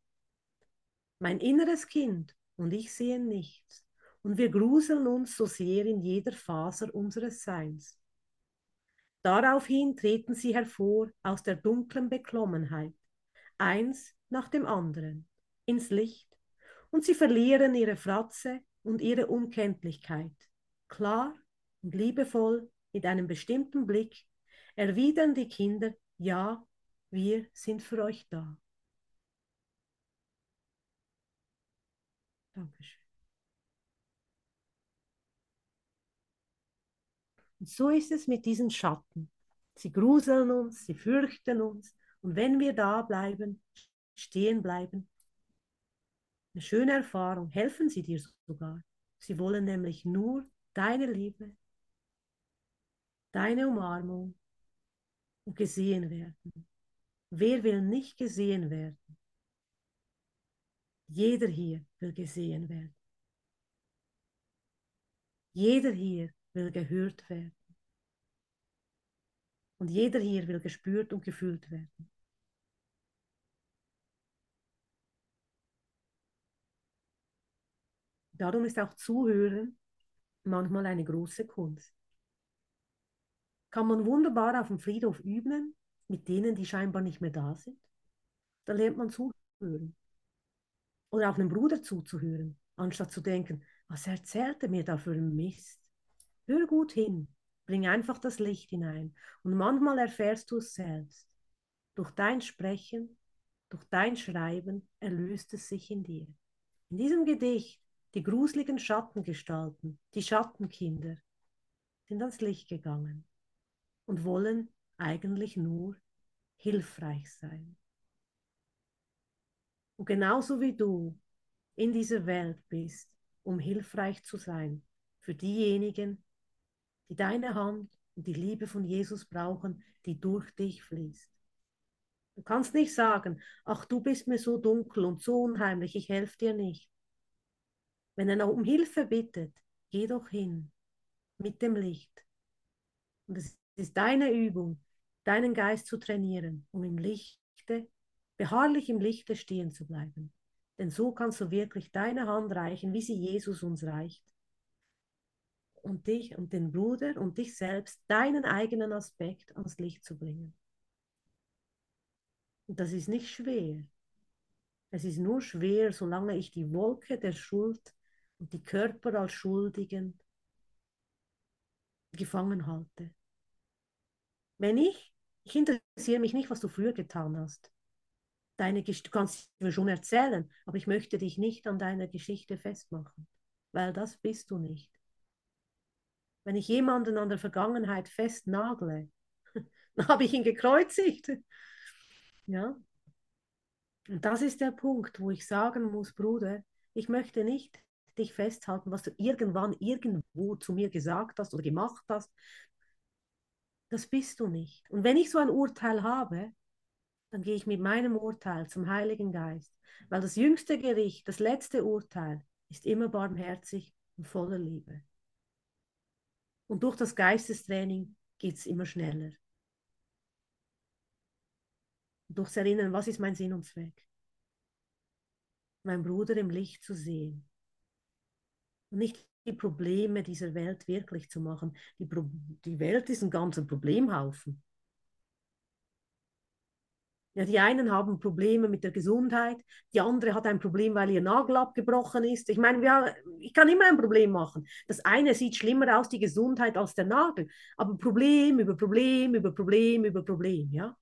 Mein inneres Kind und ich sehen nichts, und wir gruseln uns so sehr in jeder Faser unseres Seins. Daraufhin treten sie hervor aus der dunklen Beklommenheit, eins nach dem anderen, ins Licht, und sie verlieren ihre Fratze und ihre Unkenntlichkeit. Klar und liebevoll, mit einem bestimmten Blick, erwidern die Kinder Ja wir sind für euch da. Dankeschön. Und so ist es mit diesen Schatten. Sie gruseln uns, sie fürchten uns. Und wenn wir da bleiben, stehen bleiben, eine schöne Erfahrung, helfen sie dir sogar. Sie wollen nämlich nur deine Liebe, deine Umarmung und gesehen werden. Wer will nicht gesehen werden? Jeder hier will gesehen werden. Jeder hier will gehört werden. Und jeder hier will gespürt und gefühlt werden. Darum ist auch Zuhören manchmal eine große Kunst. Kann man wunderbar auf dem Friedhof üben, mit denen, die scheinbar nicht mehr da sind. Da lernt man zuhören. Oder auch einem Bruder zuzuhören, anstatt zu denken, was erzählt er mir da für einen Mist? Hör gut hin, bring einfach das Licht hinein. Und manchmal erfährst du es selbst. Durch dein Sprechen, durch dein Schreiben erlöst es sich in dir. In diesem Gedicht, die gruseligen Schattengestalten, die Schattenkinder, sind ans Licht gegangen und wollen eigentlich nur hilfreich sein. Und genauso wie du in dieser Welt bist, um hilfreich zu sein für diejenigen, die deine Hand und die Liebe von Jesus brauchen, die durch dich fließt. Du kannst nicht sagen, ach du bist mir so dunkel und so unheimlich, ich helfe dir nicht. Wenn er noch um Hilfe bittet, geh doch hin mit dem Licht. Und es ist deine Übung, deinen Geist zu trainieren, um im Lichte, beharrlich im Lichte stehen zu bleiben. Denn so kannst du wirklich deine Hand reichen, wie sie Jesus uns reicht. Und dich und den Bruder und dich selbst, deinen eigenen Aspekt ans Licht zu bringen. Und das ist nicht schwer. Es ist nur schwer, solange ich die Wolke der Schuld und die Körper als Schuldigen gefangen halte. Wenn ich, ich interessiere mich nicht, was du früher getan hast. Deine, du kannst mir schon erzählen, aber ich möchte dich nicht an deiner Geschichte festmachen, weil das bist du nicht. Wenn ich jemanden an der Vergangenheit festnagle, dann habe ich ihn gekreuzigt. Ja. Und das ist der Punkt, wo ich sagen muss, Bruder, ich möchte nicht dich festhalten, was du irgendwann irgendwo zu mir gesagt hast oder gemacht hast. Das bist du nicht. Und wenn ich so ein Urteil habe, dann gehe ich mit meinem Urteil zum Heiligen Geist, weil das jüngste Gericht, das letzte Urteil ist immer barmherzig und voller Liebe. Und durch das Geistestraining geht es immer schneller. Und durchs Erinnern, was ist mein Sinn und Zweck? Mein Bruder im Licht zu sehen und nicht die Probleme dieser Welt wirklich zu machen. Die, Pro die Welt ist ein ganzer Problemhaufen. Ja, die einen haben Probleme mit der Gesundheit, die andere hat ein Problem, weil ihr Nagel abgebrochen ist. Ich meine, wir, ich kann immer ein Problem machen. Das eine sieht schlimmer aus, die Gesundheit, als der Nagel. Aber Problem über Problem über Problem über Problem, ja.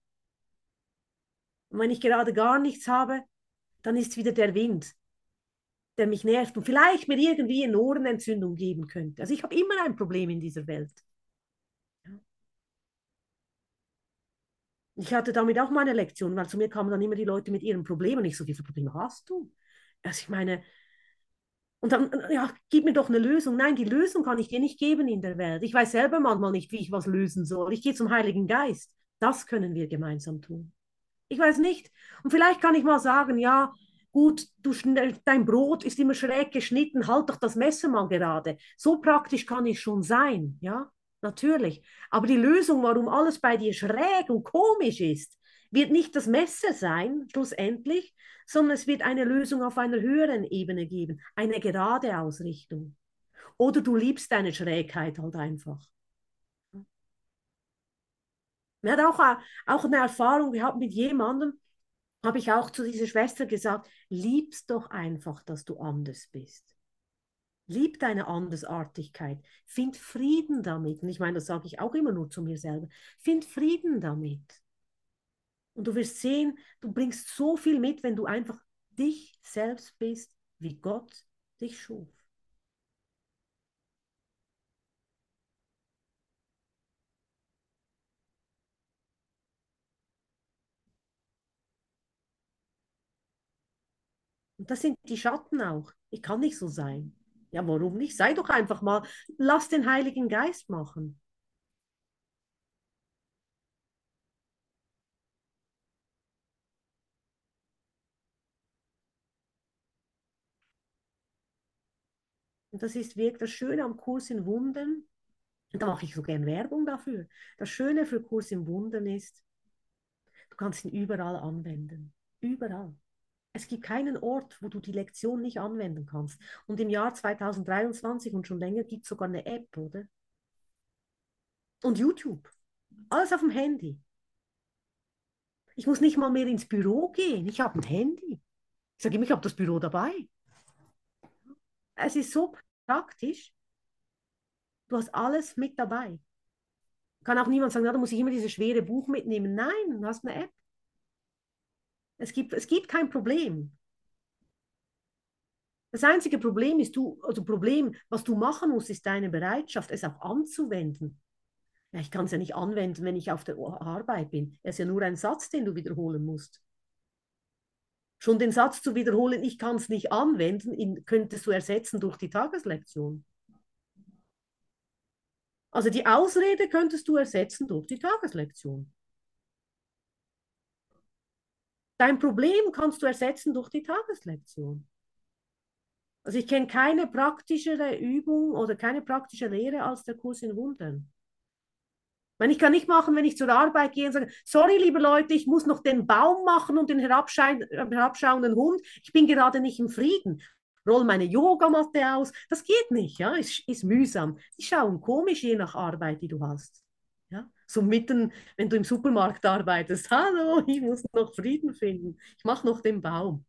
Und wenn ich gerade gar nichts habe, dann ist wieder der Wind, der mich nervt und vielleicht mir irgendwie eine Ohrenentzündung geben könnte. Also ich habe immer ein Problem in dieser Welt. Ich hatte damit auch meine Lektion, weil zu mir kamen dann immer die Leute mit ihren Problemen. Ich so, wie viele Probleme hast du? Also ich meine, und dann, ja, gib mir doch eine Lösung. Nein, die Lösung kann ich dir nicht geben in der Welt. Ich weiß selber manchmal nicht, wie ich was lösen soll. Ich gehe zum Heiligen Geist. Das können wir gemeinsam tun. Ich weiß nicht. Und vielleicht kann ich mal sagen, ja, gut, du, dein Brot ist immer schräg geschnitten, halt doch das Messer mal gerade. So praktisch kann ich schon sein, ja, natürlich. Aber die Lösung, warum alles bei dir schräg und komisch ist, wird nicht das Messer sein, schlussendlich, sondern es wird eine Lösung auf einer höheren Ebene geben, eine gerade Ausrichtung. Oder du liebst deine Schrägheit halt einfach. Er hat auch, auch eine Erfahrung gehabt mit jemandem, habe ich auch zu dieser Schwester gesagt, liebst doch einfach, dass du anders bist. Lieb deine Andersartigkeit. Find Frieden damit. Und ich meine, das sage ich auch immer nur zu mir selber. Find Frieden damit. Und du wirst sehen, du bringst so viel mit, wenn du einfach dich selbst bist, wie Gott dich schuf. Und das sind die Schatten auch. Ich kann nicht so sein. Ja, warum nicht? Sei doch einfach mal, lass den Heiligen Geist machen. Und das ist wirklich das Schöne am Kurs in Wundern. Und da mache ich so gern Werbung dafür. Das Schöne für Kurs in Wundern ist, du kannst ihn überall anwenden. Überall. Es gibt keinen Ort, wo du die Lektion nicht anwenden kannst. Und im Jahr 2023 und schon länger gibt es sogar eine App, oder? Und YouTube. Alles auf dem Handy. Ich muss nicht mal mehr ins Büro gehen. Ich habe ein Handy. Ich sage immer, ich habe das Büro dabei. Es ist so praktisch. Du hast alles mit dabei. Kann auch niemand sagen, na, da muss ich immer dieses schwere Buch mitnehmen. Nein, du hast eine App. Es gibt, es gibt kein Problem. Das einzige Problem ist, du, also Problem, was du machen musst, ist deine Bereitschaft, es auch anzuwenden. Ja, ich kann es ja nicht anwenden, wenn ich auf der Arbeit bin. Es ist ja nur ein Satz, den du wiederholen musst. Schon den Satz zu wiederholen, ich kann es nicht anwenden, ihn könntest du ersetzen durch die Tageslektion. Also die Ausrede könntest du ersetzen durch die Tageslektion. Dein Problem kannst du ersetzen durch die Tageslektion. Also ich kenne keine praktischere Übung oder keine praktische Lehre als der Kurs in Wundern. Ich kann nicht machen, wenn ich zur Arbeit gehe und sage, sorry, liebe Leute, ich muss noch den Baum machen und den herabschauenden Hund. Ich bin gerade nicht im Frieden. Roll meine Yogamatte aus. Das geht nicht, ja, ist, ist mühsam. Die schauen komisch je nach Arbeit, die du hast. Ja? So mitten, wenn du im Supermarkt arbeitest, hallo, ich muss noch Frieden finden, ich mache noch den Baum.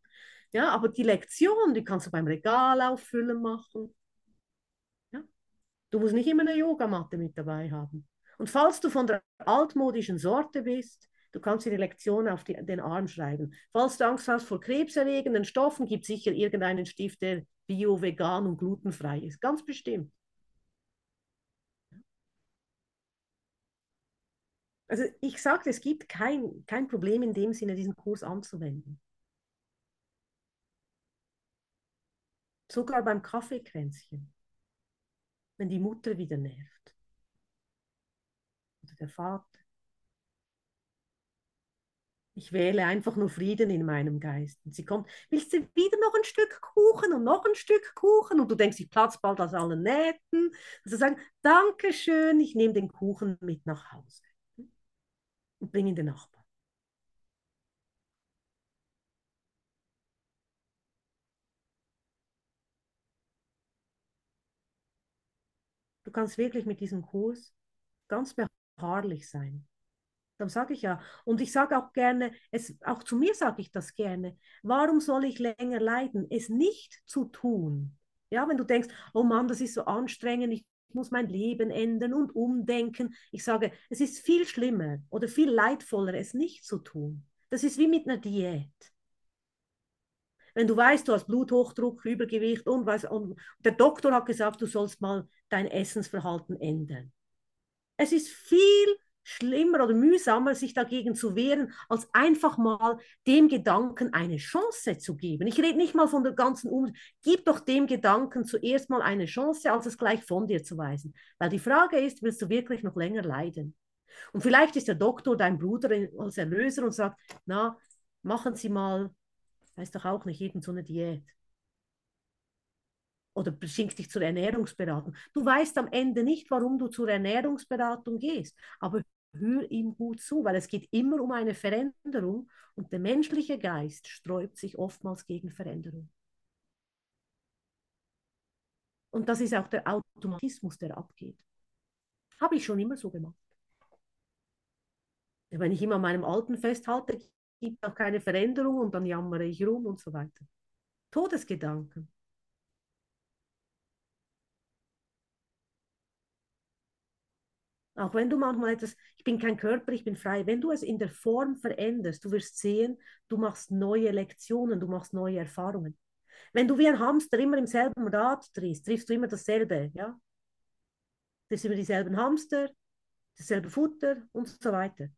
Ja, aber die Lektion, die kannst du beim Regal auffüllen machen. Ja? Du musst nicht immer eine Yogamatte mit dabei haben. Und falls du von der altmodischen Sorte bist, du kannst dir die Lektion auf die, den Arm schreiben. Falls du Angst hast vor krebserregenden Stoffen, gibt es sicher irgendeinen Stift, der bio, vegan und glutenfrei ist. Ganz bestimmt. Also ich sagte, es gibt kein, kein Problem in dem Sinne, diesen Kurs anzuwenden. Sogar beim Kaffeekränzchen, wenn die Mutter wieder nervt. Oder der Vater. Ich wähle einfach nur Frieden in meinem Geist. Und sie kommt, willst du wieder noch ein Stück Kuchen und noch ein Stück Kuchen? Und du denkst, ich platze bald aus allen Nähten. Also sagen, Dankeschön, ich nehme den Kuchen mit nach Hause und bringen den Nachbarn. Du kannst wirklich mit diesem Kurs ganz beharrlich sein. Dann sage ich ja. Und ich sage auch gerne, es, auch zu mir sage ich das gerne. Warum soll ich länger leiden, es nicht zu tun? Ja, wenn du denkst, oh Mann, das ist so anstrengend, ich muss mein Leben ändern und umdenken. Ich sage, es ist viel schlimmer oder viel leidvoller, es nicht zu tun. Das ist wie mit einer Diät. Wenn du weißt, du hast Bluthochdruck, Übergewicht und, was, und der Doktor hat gesagt, du sollst mal dein Essensverhalten ändern. Es ist viel schlimmer oder mühsamer, sich dagegen zu wehren, als einfach mal dem Gedanken eine Chance zu geben. Ich rede nicht mal von der ganzen Um. Gib doch dem Gedanken zuerst mal eine Chance, als es gleich von dir zu weisen. Weil die Frage ist, willst du wirklich noch länger leiden? Und vielleicht ist der Doktor dein Bruder als Erlöser und sagt, na, machen Sie mal, weiß doch auch nicht, eben so eine Diät. Oder schickt dich zur Ernährungsberatung. Du weißt am Ende nicht, warum du zur Ernährungsberatung gehst, aber hör ihm gut zu, weil es geht immer um eine Veränderung und der menschliche Geist sträubt sich oftmals gegen Veränderung. Und das ist auch der Automatismus, der abgeht. Habe ich schon immer so gemacht. Wenn ich immer an meinem Alten festhalte, gibt es auch keine Veränderung und dann jammere ich rum und so weiter. Todesgedanken. Auch wenn du manchmal etwas, ich bin kein Körper, ich bin frei, wenn du es in der Form veränderst, du wirst sehen, du machst neue Lektionen, du machst neue Erfahrungen. Wenn du wie ein Hamster immer im selben Rad drehst, triffst du immer dasselbe, ja? Sind immer dieselben Hamster, dasselbe Futter und so weiter.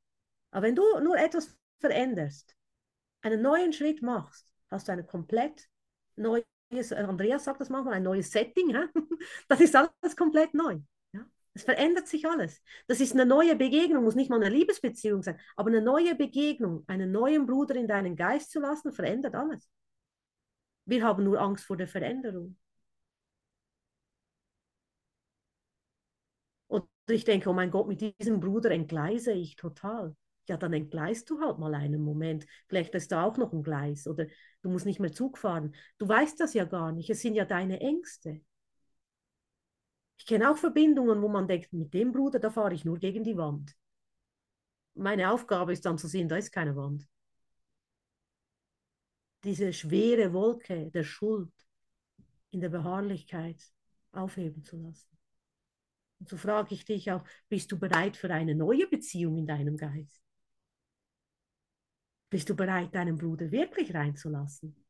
Aber wenn du nur etwas veränderst, einen neuen Schritt machst, hast du eine komplett neues, Andreas sagt das manchmal, ein neues Setting, hä? das ist alles komplett neu. Es verändert sich alles. Das ist eine neue Begegnung, muss nicht mal eine Liebesbeziehung sein, aber eine neue Begegnung, einen neuen Bruder in deinen Geist zu lassen, verändert alles. Wir haben nur Angst vor der Veränderung. Und ich denke, oh mein Gott, mit diesem Bruder entgleise ich total. Ja, dann entgleist du halt mal einen Moment. Vielleicht ist da auch noch ein Gleis oder du musst nicht mehr Zug fahren. Du weißt das ja gar nicht. Es sind ja deine Ängste. Ich kenne auch Verbindungen, wo man denkt, mit dem Bruder, da fahre ich nur gegen die Wand. Meine Aufgabe ist dann zu sehen, da ist keine Wand diese schwere Wolke der Schuld in der Beharrlichkeit aufheben zu lassen. Und so frage ich dich auch, bist du bereit für eine neue Beziehung in deinem Geist? Bist du bereit, deinen Bruder wirklich reinzulassen?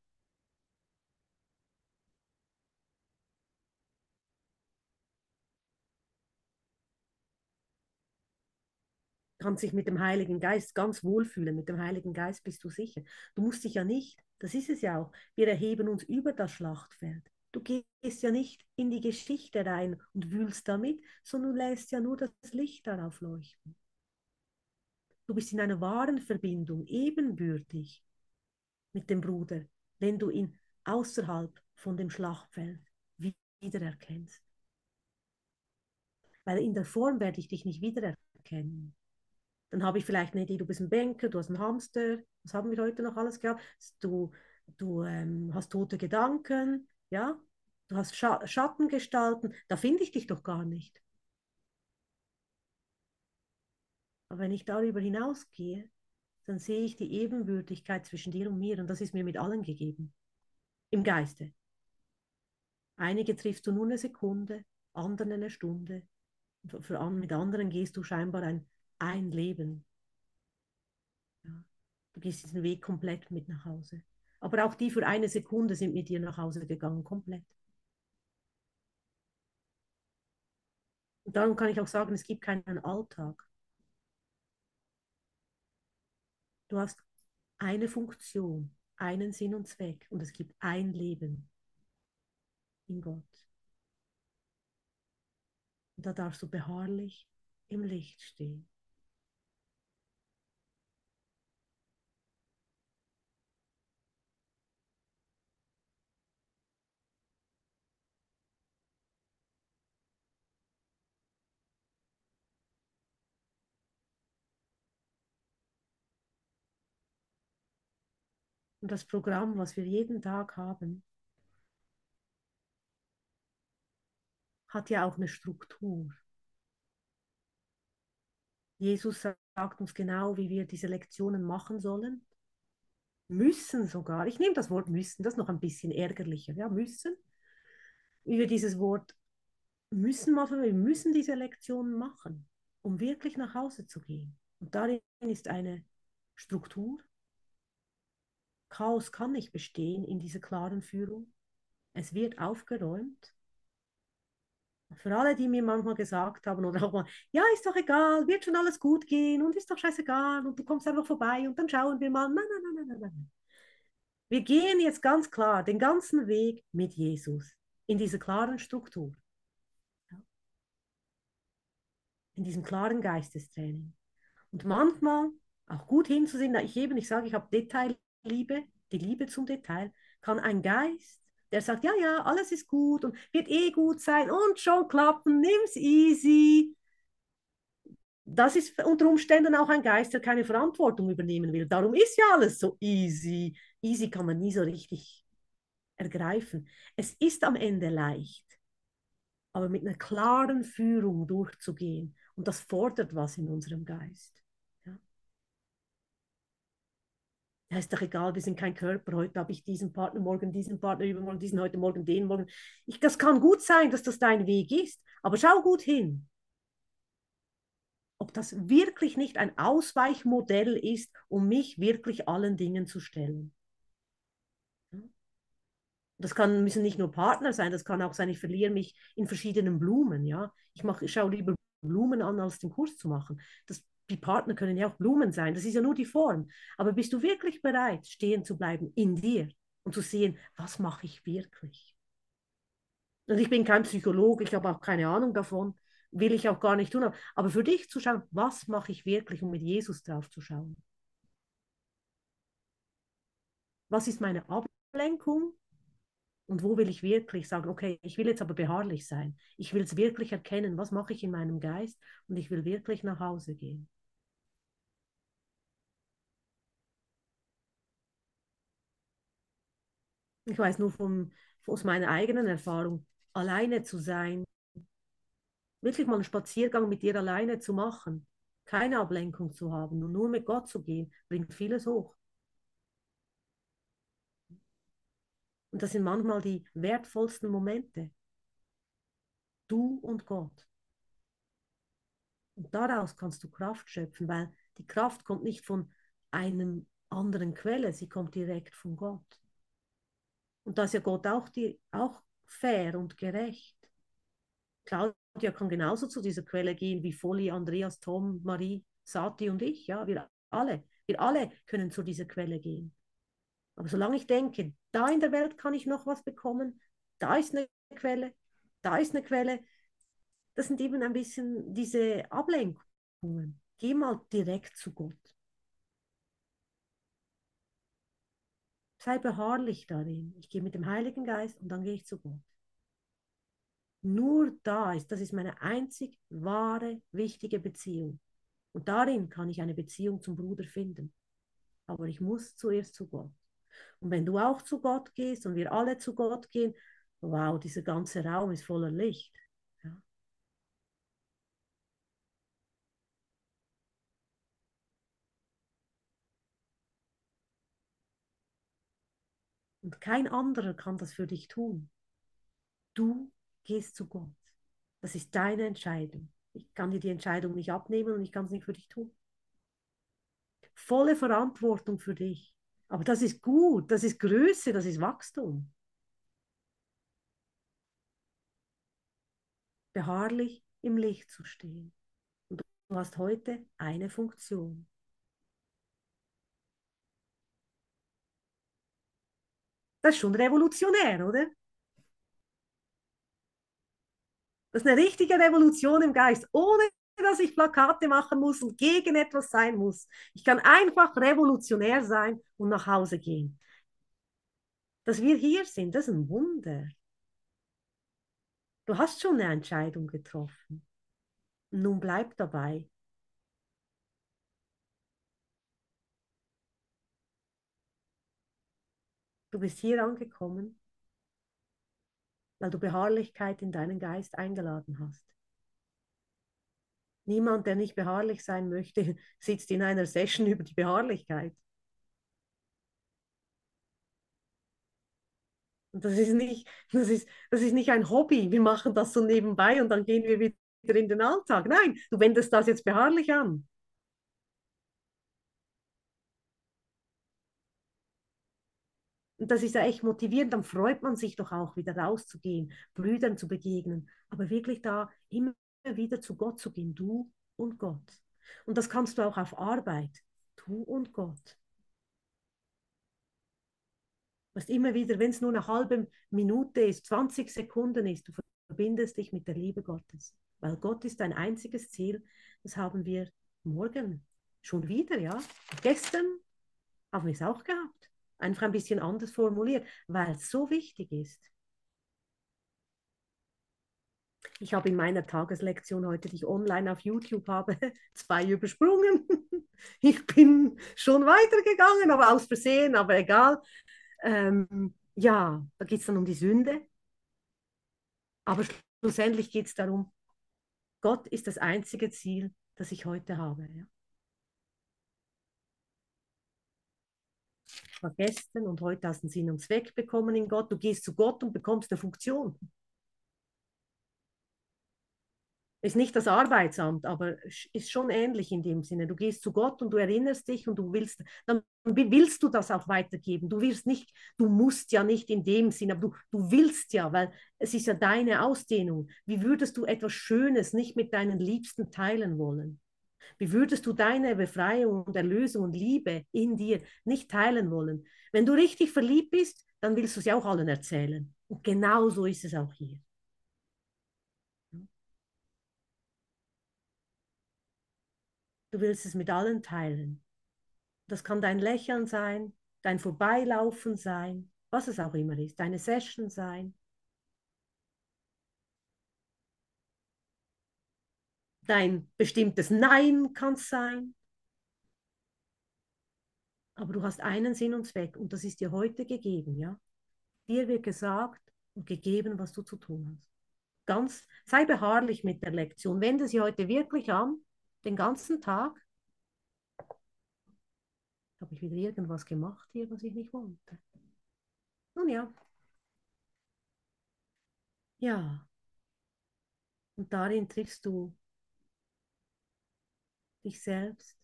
Kann sich mit dem Heiligen Geist ganz wohlfühlen. Mit dem Heiligen Geist bist du sicher. Du musst dich ja nicht, das ist es ja auch, wir erheben uns über das Schlachtfeld. Du gehst ja nicht in die Geschichte rein und wühlst damit, sondern du lässt ja nur das Licht darauf leuchten. Du bist in einer wahren Verbindung, ebenbürtig mit dem Bruder, wenn du ihn außerhalb von dem Schlachtfeld wiedererkennst. Weil in der Form werde ich dich nicht wiedererkennen. Dann habe ich vielleicht eine Idee, du bist ein Banker, du hast einen Hamster, was haben wir heute noch alles gehabt? Du, du ähm, hast tote Gedanken, ja, du hast Scha Schattengestalten, da finde ich dich doch gar nicht. Aber wenn ich darüber hinausgehe, dann sehe ich die Ebenbürtigkeit zwischen dir und mir und das ist mir mit allen gegeben. Im Geiste. Einige triffst du nur eine Sekunde, anderen eine Stunde. Für, für, mit anderen gehst du scheinbar ein ein Leben. Ja. Du gehst diesen Weg komplett mit nach Hause. Aber auch die für eine Sekunde sind mit dir nach Hause gegangen, komplett. Und darum kann ich auch sagen, es gibt keinen Alltag. Du hast eine Funktion, einen Sinn und Zweck und es gibt ein Leben in Gott. Und da darfst du beharrlich im Licht stehen. Und das Programm, was wir jeden Tag haben, hat ja auch eine Struktur. Jesus sagt uns genau, wie wir diese Lektionen machen sollen. Müssen sogar. Ich nehme das Wort müssen, das ist noch ein bisschen ärgerlicher. Ja, müssen. Wie wir dieses Wort müssen machen, wir müssen diese Lektionen machen, um wirklich nach Hause zu gehen. Und darin ist eine Struktur, Chaos kann nicht bestehen in dieser klaren Führung. Es wird aufgeräumt. Für alle, die mir manchmal gesagt haben oder auch mal, ja, ist doch egal, wird schon alles gut gehen und ist doch scheißegal und du kommst einfach vorbei und dann schauen wir mal. Nein, nein, nein, nein, nein. Wir gehen jetzt ganz klar den ganzen Weg mit Jesus in dieser klaren Struktur. In diesem klaren Geistestraining. Und manchmal auch gut hinzusehen, ich eben, ich sage, ich habe Detail Liebe, die Liebe zum Detail, kann ein Geist, der sagt, ja, ja, alles ist gut und wird eh gut sein und schon klappen, nimm's easy. Das ist unter Umständen auch ein Geist, der keine Verantwortung übernehmen will. Darum ist ja alles so easy. Easy kann man nie so richtig ergreifen. Es ist am Ende leicht, aber mit einer klaren Führung durchzugehen. Und das fordert was in unserem Geist. Ja, ist doch egal, wir sind kein Körper, heute habe ich diesen Partner, morgen diesen Partner, übermorgen diesen, heute Morgen den, morgen. Ich, das kann gut sein, dass das dein Weg ist, aber schau gut hin. ob das wirklich nicht ein Ausweichmodell ist, um mich wirklich allen Dingen zu stellen. Das kann, müssen nicht nur Partner sein, das kann auch sein, ich verliere mich in verschiedenen Blumen. Ja? Ich, mach, ich schaue lieber Blumen an, als den Kurs zu machen. Das, die Partner können ja auch Blumen sein, das ist ja nur die Form. Aber bist du wirklich bereit, stehen zu bleiben in dir und zu sehen, was mache ich wirklich? Und ich bin kein Psychologe, ich habe auch keine Ahnung davon, will ich auch gar nicht tun. Aber für dich zu schauen, was mache ich wirklich, um mit Jesus drauf zu schauen? Was ist meine Ablenkung? Und wo will ich wirklich sagen, okay, ich will jetzt aber beharrlich sein. Ich will es wirklich erkennen, was mache ich in meinem Geist und ich will wirklich nach Hause gehen. Ich weiß nur vom, aus meiner eigenen Erfahrung, alleine zu sein, wirklich mal einen Spaziergang mit dir alleine zu machen, keine Ablenkung zu haben und nur mit Gott zu gehen, bringt vieles hoch. Und das sind manchmal die wertvollsten Momente. Du und Gott. Und daraus kannst du Kraft schöpfen, weil die Kraft kommt nicht von einem anderen Quelle, sie kommt direkt von Gott. Und da ist ja Gott auch, die, auch fair und gerecht. Claudia kann genauso zu dieser Quelle gehen wie Folli, Andreas, Tom, Marie, Sati und ich. Ja, wir alle. Wir alle können zu dieser Quelle gehen. Aber solange ich denke, da in der Welt kann ich noch was bekommen, da ist eine Quelle, da ist eine Quelle, das sind eben ein bisschen diese Ablenkungen. Geh mal direkt zu Gott. Sei beharrlich darin. Ich gehe mit dem Heiligen Geist und dann gehe ich zu Gott. Nur da ist, das ist meine einzig wahre, wichtige Beziehung. Und darin kann ich eine Beziehung zum Bruder finden. Aber ich muss zuerst zu Gott. Und wenn du auch zu Gott gehst und wir alle zu Gott gehen, wow, dieser ganze Raum ist voller Licht. Und kein anderer kann das für dich tun. Du gehst zu Gott. Das ist deine Entscheidung. Ich kann dir die Entscheidung nicht abnehmen und ich kann es nicht für dich tun. Volle Verantwortung für dich. Aber das ist gut, das ist Größe, das ist Wachstum. Beharrlich im Licht zu stehen. Und du hast heute eine Funktion. Das ist schon revolutionär, oder? Das ist eine richtige Revolution im Geist, ohne dass ich Plakate machen muss und gegen etwas sein muss. Ich kann einfach revolutionär sein und nach Hause gehen. Dass wir hier sind, das ist ein Wunder. Du hast schon eine Entscheidung getroffen. Nun bleib dabei. Du bist hier angekommen, weil du Beharrlichkeit in deinen Geist eingeladen hast. Niemand, der nicht beharrlich sein möchte, sitzt in einer Session über die Beharrlichkeit. Und das ist nicht, das ist, das ist nicht ein Hobby. Wir machen das so nebenbei und dann gehen wir wieder in den Alltag. Nein, du wendest das jetzt beharrlich an. Und das ist ja echt motivierend, dann freut man sich doch auch wieder rauszugehen, Brüdern zu begegnen, aber wirklich da immer wieder zu Gott zu gehen, du und Gott. Und das kannst du auch auf Arbeit, du und Gott. Was immer wieder, wenn es nur eine halbe Minute ist, 20 Sekunden ist, du verbindest dich mit der Liebe Gottes. Weil Gott ist dein einziges Ziel. Das haben wir morgen schon wieder, ja. Gestern haben wir es auch gehabt. Einfach ein bisschen anders formuliert, weil es so wichtig ist. Ich habe in meiner Tageslektion heute, die ich online auf YouTube habe, zwei übersprungen. Ich bin schon weitergegangen, aber aus Versehen, aber egal. Ähm, ja, da geht es dann um die Sünde. Aber schlussendlich geht es darum, Gott ist das einzige Ziel, das ich heute habe. Ja. war gestern und heute hast du einen Sinn und Zweck bekommen in Gott. Du gehst zu Gott und bekommst eine Funktion. Ist nicht das Arbeitsamt, aber ist schon ähnlich in dem Sinne. Du gehst zu Gott und du erinnerst dich und du willst, dann willst du das auch weitergeben. Du wirst nicht, du musst ja nicht in dem Sinne, aber du, du willst ja, weil es ist ja deine Ausdehnung. Wie würdest du etwas Schönes nicht mit deinen Liebsten teilen wollen? Wie würdest du deine Befreiung und Erlösung und Liebe in dir nicht teilen wollen? Wenn du richtig verliebt bist, dann willst du es ja auch allen erzählen. Und genau so ist es auch hier. Du willst es mit allen teilen. Das kann dein Lächeln sein, dein Vorbeilaufen sein, was es auch immer ist, deine Session sein. Dein bestimmtes Nein kann es sein. Aber du hast einen Sinn und Zweck und das ist dir heute gegeben, ja? Dir wird gesagt und gegeben, was du zu tun hast. Ganz, sei beharrlich mit der Lektion. Wende sie heute wirklich an, den ganzen Tag. Habe ich wieder irgendwas gemacht hier, was ich nicht wollte? Nun ja. Ja. Und darin triffst du dich selbst,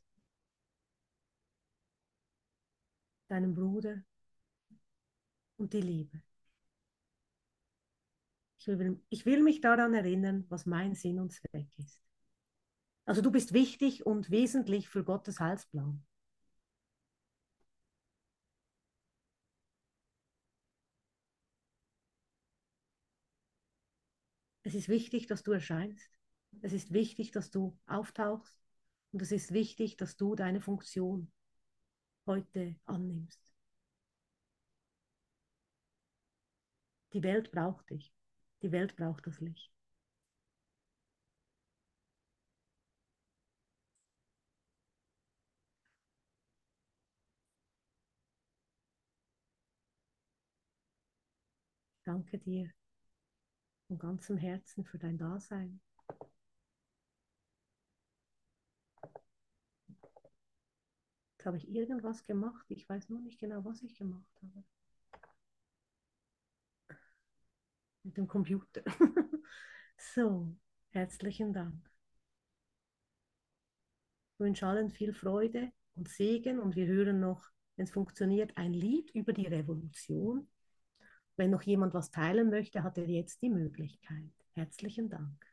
deinen Bruder und die Liebe. Ich will, ich will mich daran erinnern, was mein Sinn und Zweck ist. Also du bist wichtig und wesentlich für Gottes Heilsplan. Es ist wichtig, dass du erscheinst. Es ist wichtig, dass du auftauchst. Und es ist wichtig, dass du deine Funktion heute annimmst. Die Welt braucht dich. Die Welt braucht das Licht. Danke dir von ganzem Herzen für dein Dasein. Jetzt habe ich irgendwas gemacht. Ich weiß nur nicht genau, was ich gemacht habe. Mit dem Computer. so, herzlichen Dank. Ich wünsche allen viel Freude und Segen und wir hören noch, wenn es funktioniert, ein Lied über die Revolution. Wenn noch jemand was teilen möchte, hat er jetzt die Möglichkeit. Herzlichen Dank.